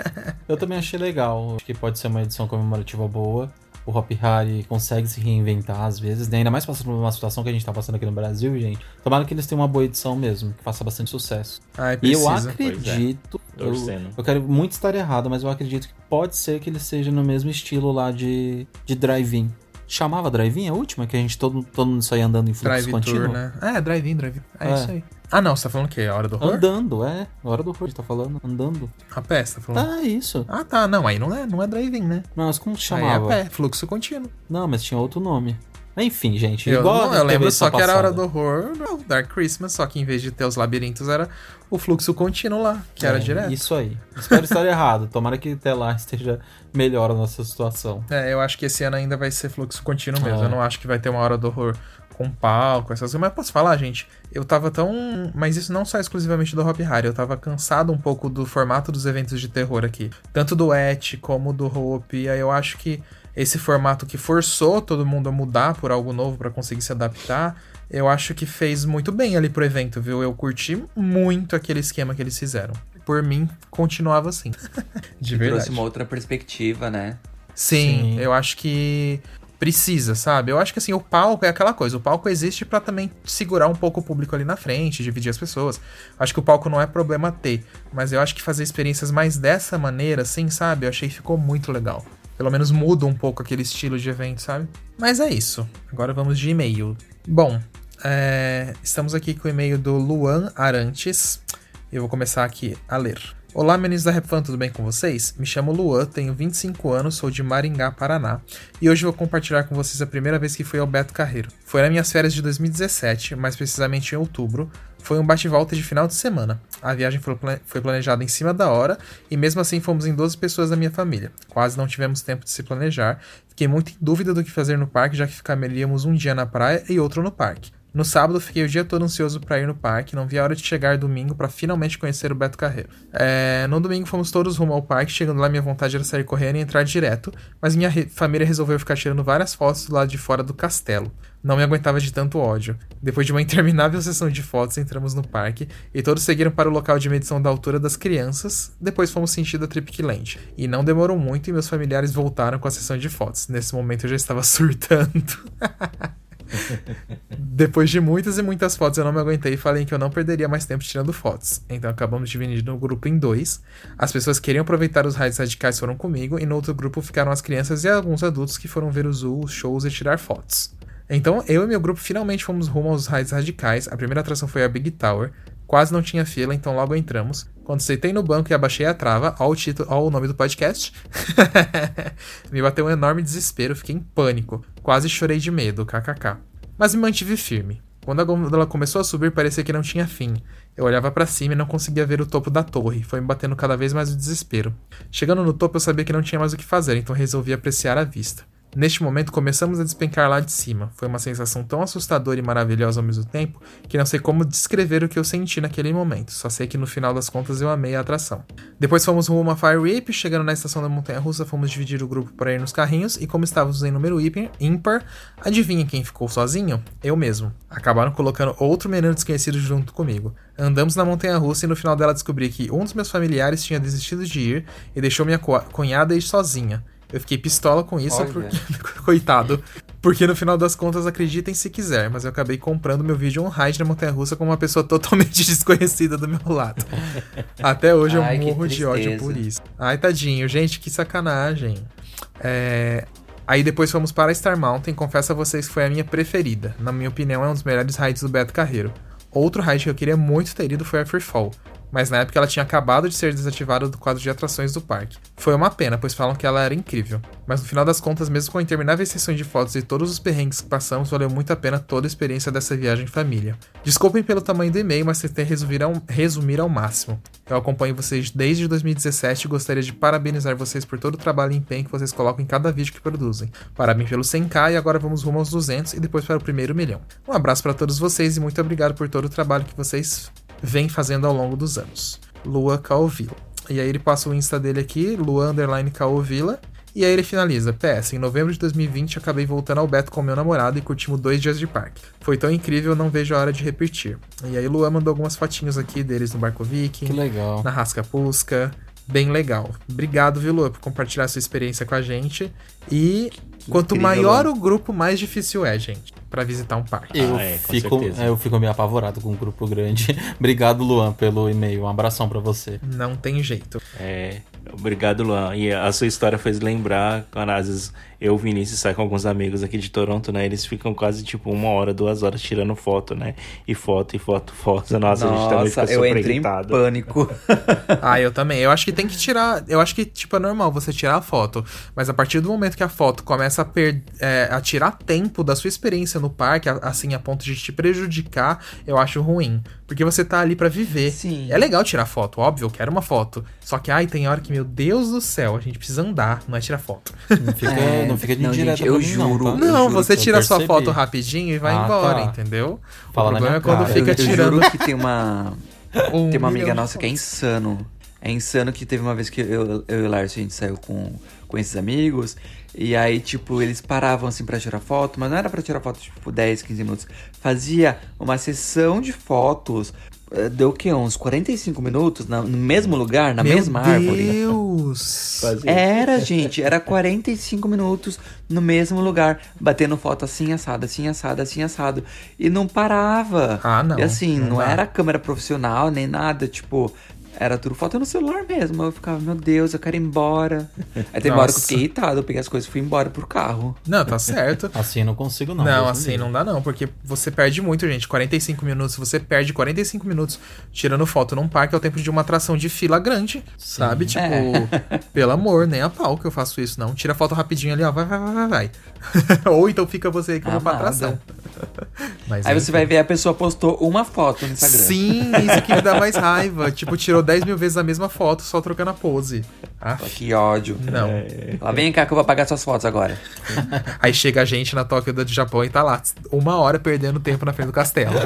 Eu também achei legal. Acho que pode ser uma edição comemorativa boa. O Hop Hari consegue se reinventar às vezes, né? ainda mais passando por uma situação que a gente tá passando aqui no Brasil, gente. Tomara que eles tenham uma boa edição mesmo, que faça bastante sucesso. Ai, E eu precisa. acredito. Eu, Torcendo. eu quero muito estar errado, mas eu acredito que pode ser que ele seja no mesmo estilo lá de, de drive-in. Chamava drive-in a última? Que a gente todo, todo mundo saía andando em fluxo Drive contínuo? Tour, né? É, drive-in, drive-in. É, É. isso aí. Ah, não, você tá falando o quê? A hora do horror? Andando, é. Na hora do horror, tá falando. Andando. A pé, você tá falando? Ah, isso. Ah, tá. Não, aí não é, não é drive-in, né? Mas como se Aí chamava? é pé, fluxo contínuo. Não, mas tinha outro nome. Enfim, gente. Eu, igual não, a eu lembro só que era a hora do horror, não, Dark Christmas, só que em vez de ter os labirintos era o fluxo contínuo lá, que era É, direto. Isso aí. Espero estar errado. Tomara que até lá esteja melhor a nossa situação. É, eu acho que esse ano ainda vai ser fluxo contínuo mesmo. É. Eu não acho que vai ter uma hora do horror com palco, essas coisas. Mas posso falar, gente? Eu tava tão. Mas isso não só exclusivamente do Hop Harry. Eu tava cansado um pouco do formato dos eventos de terror aqui. Tanto do Et como do Hope. Aí eu acho que esse formato que forçou todo mundo a mudar por algo novo pra conseguir se adaptar. Eu acho que fez muito bem ali pro evento, viu? Eu curti muito aquele esquema que eles fizeram. Por mim, continuava assim. de E verdade. trouxe uma outra perspectiva, né? Sim, Sim. eu acho que precisa, sabe? Eu acho que assim, o palco é aquela coisa, o palco existe para também segurar um pouco o público ali na frente, dividir as pessoas. Acho que o palco não é problema ter, mas eu acho que fazer experiências mais dessa maneira, assim, sabe? Eu achei que ficou muito legal. Pelo menos muda um pouco aquele estilo de evento, sabe? Mas é isso. Agora vamos de e-mail. Bom, é... estamos aqui com o e-mail do Luan Arantes. Eu vou começar aqui a ler. Olá, meninos da Repfan, tudo bem com vocês? Me chamo Luan, tenho 25 anos, sou de Maringá, Paraná, e hoje vou compartilhar com vocês a primeira vez que fui ao Beto Carreiro. Foi nas minhas férias de 2017, mais precisamente em outubro. Foi um bate-volta de final de semana. A viagem foi planejada em cima da hora, e mesmo assim fomos em 12 pessoas da minha família. Quase não tivemos tempo de se planejar. Fiquei muito em dúvida do que fazer no parque, já que ficaríamos um dia na praia e outro no parque. No sábado, fiquei o dia todo ansioso para ir no parque, não vi a hora de chegar domingo para finalmente conhecer o Beto Carreiro. É, no domingo, fomos todos rumo ao parque, chegando lá, minha vontade era sair correndo e entrar direto, mas minha re família resolveu ficar tirando várias fotos lado de fora do castelo. Não me aguentava de tanto ódio. Depois de uma interminável sessão de fotos, entramos no parque e todos seguiram para o local de medição da altura das crianças. Depois fomos sentido a Tripicland. E não demorou muito e meus familiares voltaram com a sessão de fotos. Nesse momento eu já estava surtando. Depois de muitas e muitas fotos, eu não me aguentei e falei que eu não perderia mais tempo tirando fotos. Então acabamos dividindo o grupo em dois. As pessoas que queriam aproveitar os raios radicais foram comigo, e no outro grupo ficaram as crianças e alguns adultos que foram ver os shows e tirar fotos. Então eu e meu grupo finalmente fomos rumo aos raios radicais. A primeira atração foi a Big Tower. Quase não tinha fila, então logo entramos. Quando sentei no banco e abaixei a trava, ó o título, ó o nome do podcast, me bateu um enorme desespero, fiquei em pânico. Quase chorei de medo, kkk. Mas me mantive firme. Quando a gondola começou a subir, parecia que não tinha fim. Eu olhava para cima e não conseguia ver o topo da torre, foi me batendo cada vez mais o desespero. Chegando no topo, eu sabia que não tinha mais o que fazer, então resolvi apreciar a vista. Neste momento, começamos a despencar lá de cima. Foi uma sensação tão assustadora e maravilhosa ao mesmo tempo que não sei como descrever o que eu senti naquele momento. Só sei que no final das contas eu amei a atração. Depois fomos rumo a Fire Whip, chegando na estação da Montanha Russa, fomos dividir o grupo para ir nos carrinhos e, como estávamos em número ímpar, adivinha quem ficou sozinho? Eu mesmo. Acabaram colocando outro menino desconhecido junto comigo. Andamos na Montanha Russa e no final dela descobri que um dos meus familiares tinha desistido de ir e deixou minha cunhada ir sozinha. Eu fiquei pistola com isso, porque... coitado. Porque no final das contas, acreditem se quiser, mas eu acabei comprando meu vídeo on ride na Montanha Russa com uma pessoa totalmente desconhecida do meu lado. Até hoje Ai, eu morro de ódio por isso. Ai, tadinho, gente, que sacanagem. É... Aí depois fomos para Star Mountain, confesso a vocês que foi a minha preferida. Na minha opinião, é um dos melhores rides do Beto Carreiro. Outro ride que eu queria muito ter ido foi a Free Fall mas na época ela tinha acabado de ser desativada do quadro de atrações do parque. Foi uma pena, pois falam que ela era incrível. Mas no final das contas, mesmo com intermináveis sessões de fotos e todos os perrengues que passamos, valeu muito a pena toda a experiência dessa viagem em família. Desculpem pelo tamanho do e-mail, mas tentei resumir ao, resumir ao máximo. Eu acompanho vocês desde 2017 e gostaria de parabenizar vocês por todo o trabalho e empenho que vocês colocam em cada vídeo que produzem. Parabéns pelo 100k e agora vamos rumo aos 200 e depois para o primeiro milhão. Um abraço para todos vocês e muito obrigado por todo o trabalho que vocês vem fazendo ao longo dos anos. Lua Caovila. E aí ele passa o Insta dele aqui, Lua Underline Caovila. E aí ele finaliza, PS, em novembro de 2020 acabei voltando ao Beto com meu namorado e curtimos dois dias de parque. Foi tão incrível, não vejo a hora de repetir. E aí Luan mandou algumas fotinhos aqui deles no Barco Viking. Que legal. Na Rasca Pusca. Bem legal. Obrigado, viu, Luan, por compartilhar sua experiência com a gente. E quanto incrível, maior Luan. o grupo, mais difícil é, gente para visitar um parque. Eu, ah, é, fico, eu fico meio apavorado com um grupo grande. Obrigado, Luan, pelo e-mail. Um abração para você. Não tem jeito. É, obrigado, Luan. E a sua história fez lembrar, quando às vezes eu, Vinícius, sai com alguns amigos aqui de Toronto, né? Eles ficam quase tipo uma hora, duas horas tirando foto, né? E foto, e foto, foto. Nossa, Nossa a gente também fica eu super entrei irritado. em pânico. ah, eu também. Eu acho que tem que tirar. Eu acho que, tipo, é normal você tirar a foto. Mas a partir do momento que a foto começa a, per... É, a tirar tempo da sua experiência no parque, assim, a ponto de te prejudicar, eu acho ruim. Porque você tá ali para viver. Sim. É legal tirar foto, óbvio, eu quero uma foto. Só que, ai, tem hora que, meu Deus do céu, a gente precisa andar, não é tirar foto. Não fica, é, não fica de não, gente, eu juro. Não, tá? não você tira sua foto rapidinho e vai ah, embora, tá. entendeu? Fala o problema é quando cara. fica eu, tirando. Eu juro que tem uma. um tem uma amiga nossa que é insano. É insano que teve uma vez que eu, eu e o Lars, a gente saiu com, com esses amigos. E aí, tipo, eles paravam assim para tirar foto, mas não era para tirar foto, tipo, 10, 15 minutos. Fazia uma sessão de fotos deu o quê? Uns 45 minutos na- no mesmo lugar, na Meu mesma árvore? Deus! Era, gente, era 45 minutos no mesmo lugar, batendo foto assim, assado, assim, assado, assim, assado. E não parava. Ah, não, E assim, não não, era câmera profissional nem nada, tipo. Era tudo foto no celular mesmo. Eu ficava, meu Deus, eu quero ir embora. Aí teve uma hora que eu fiquei irritado, eu peguei as coisas e fui embora pro carro. Não, tá certo. Assim eu não consigo, não. Não, assim não dá não, porque você perde muito, gente. 45 minutos, você perde 45 minutos tirando foto num parque é o tempo de uma atração de fila grande, sabe? Tipo, É. pelo amor, nem a pau que eu faço isso, não. Tira foto rapidinho ali, ó, vai, vai, vai, vai, vai. Ou então fica você aí que eu vou pra atração. Mas, Aí enfim. você vai ver a pessoa postou uma foto no Instagram. Sim, isso que me dá mais raiva. Tipo, tirou 10 mil vezes a mesma foto, só trocando a pose. Ah, Que ódio. não. Lá vem cá que eu vou apagar suas fotos agora. Aí chega a gente na Tóquio do Japão e tá lá, uma hora perdendo tempo na frente do castelo.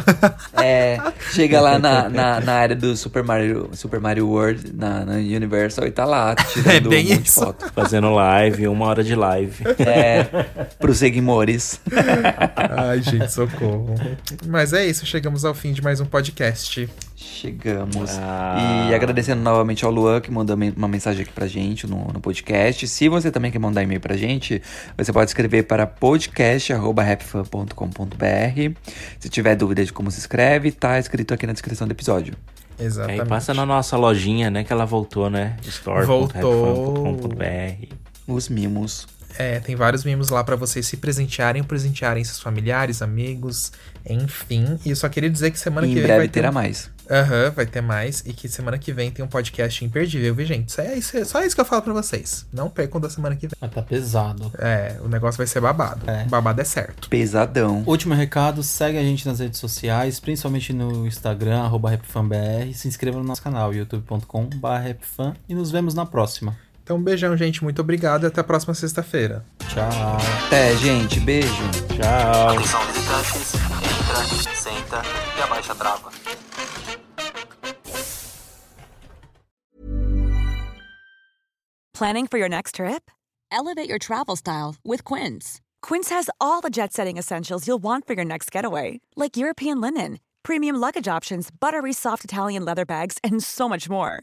É, chega lá na, na, na área do Super Mario, Super Mario World, na, na Universal, e tá lá, tirando É bem um monte de isso. foto. Fazendo live, uma hora de live. É, pros seguimores. Ai, gente, socorro. Mas é isso, chegamos ao fim de mais um podcast. Chegamos. Ah. E agradecendo novamente ao Luan, que mandou uma mensagem aqui pra gente no, no podcast. Se você também quer mandar e-mail pra gente, você pode escrever para podcast.rapfan.com.br. Se tiver dúvida de como se escreve, tá escrito aqui na descrição do episódio. Exatamente. Aí passa na nossa lojinha, né? Que ela voltou, né? store.rapfan.com.br Os mimos. É, tem vários mimos lá pra vocês se presentearem, presentearem seus familiares, amigos, enfim. E eu só queria dizer que semana em que vem breve vai ter terá um- mais. Aham, vai ter mais. E que semana que vem tem um podcast imperdível, viu, gente? Isso é, isso é- só isso que eu falo pra vocês. Não percam da semana que vem. Mas tá pesado. É, o negócio vai ser babado. É. Babado é certo. Pesadão. Último recado, segue a gente nas redes sociais, principalmente no Instagram, arroba rapfanbr. Se inscreva no nosso canal, youtube.com.br. E nos vemos na próxima. Então, um beijão, gente. Muito obrigado e até a próxima sexta-feira. Tchau. Até, gente. Beijo. Tchau. Atenção visitantes, entra, senta e abaixa a trava. Planning for your next trip? Elevate your travel style with Quince. Quince has all the jet setting essentials you'll want for your next getaway, like European linen, premium luggage options, buttery soft Italian leather bags, and so much more.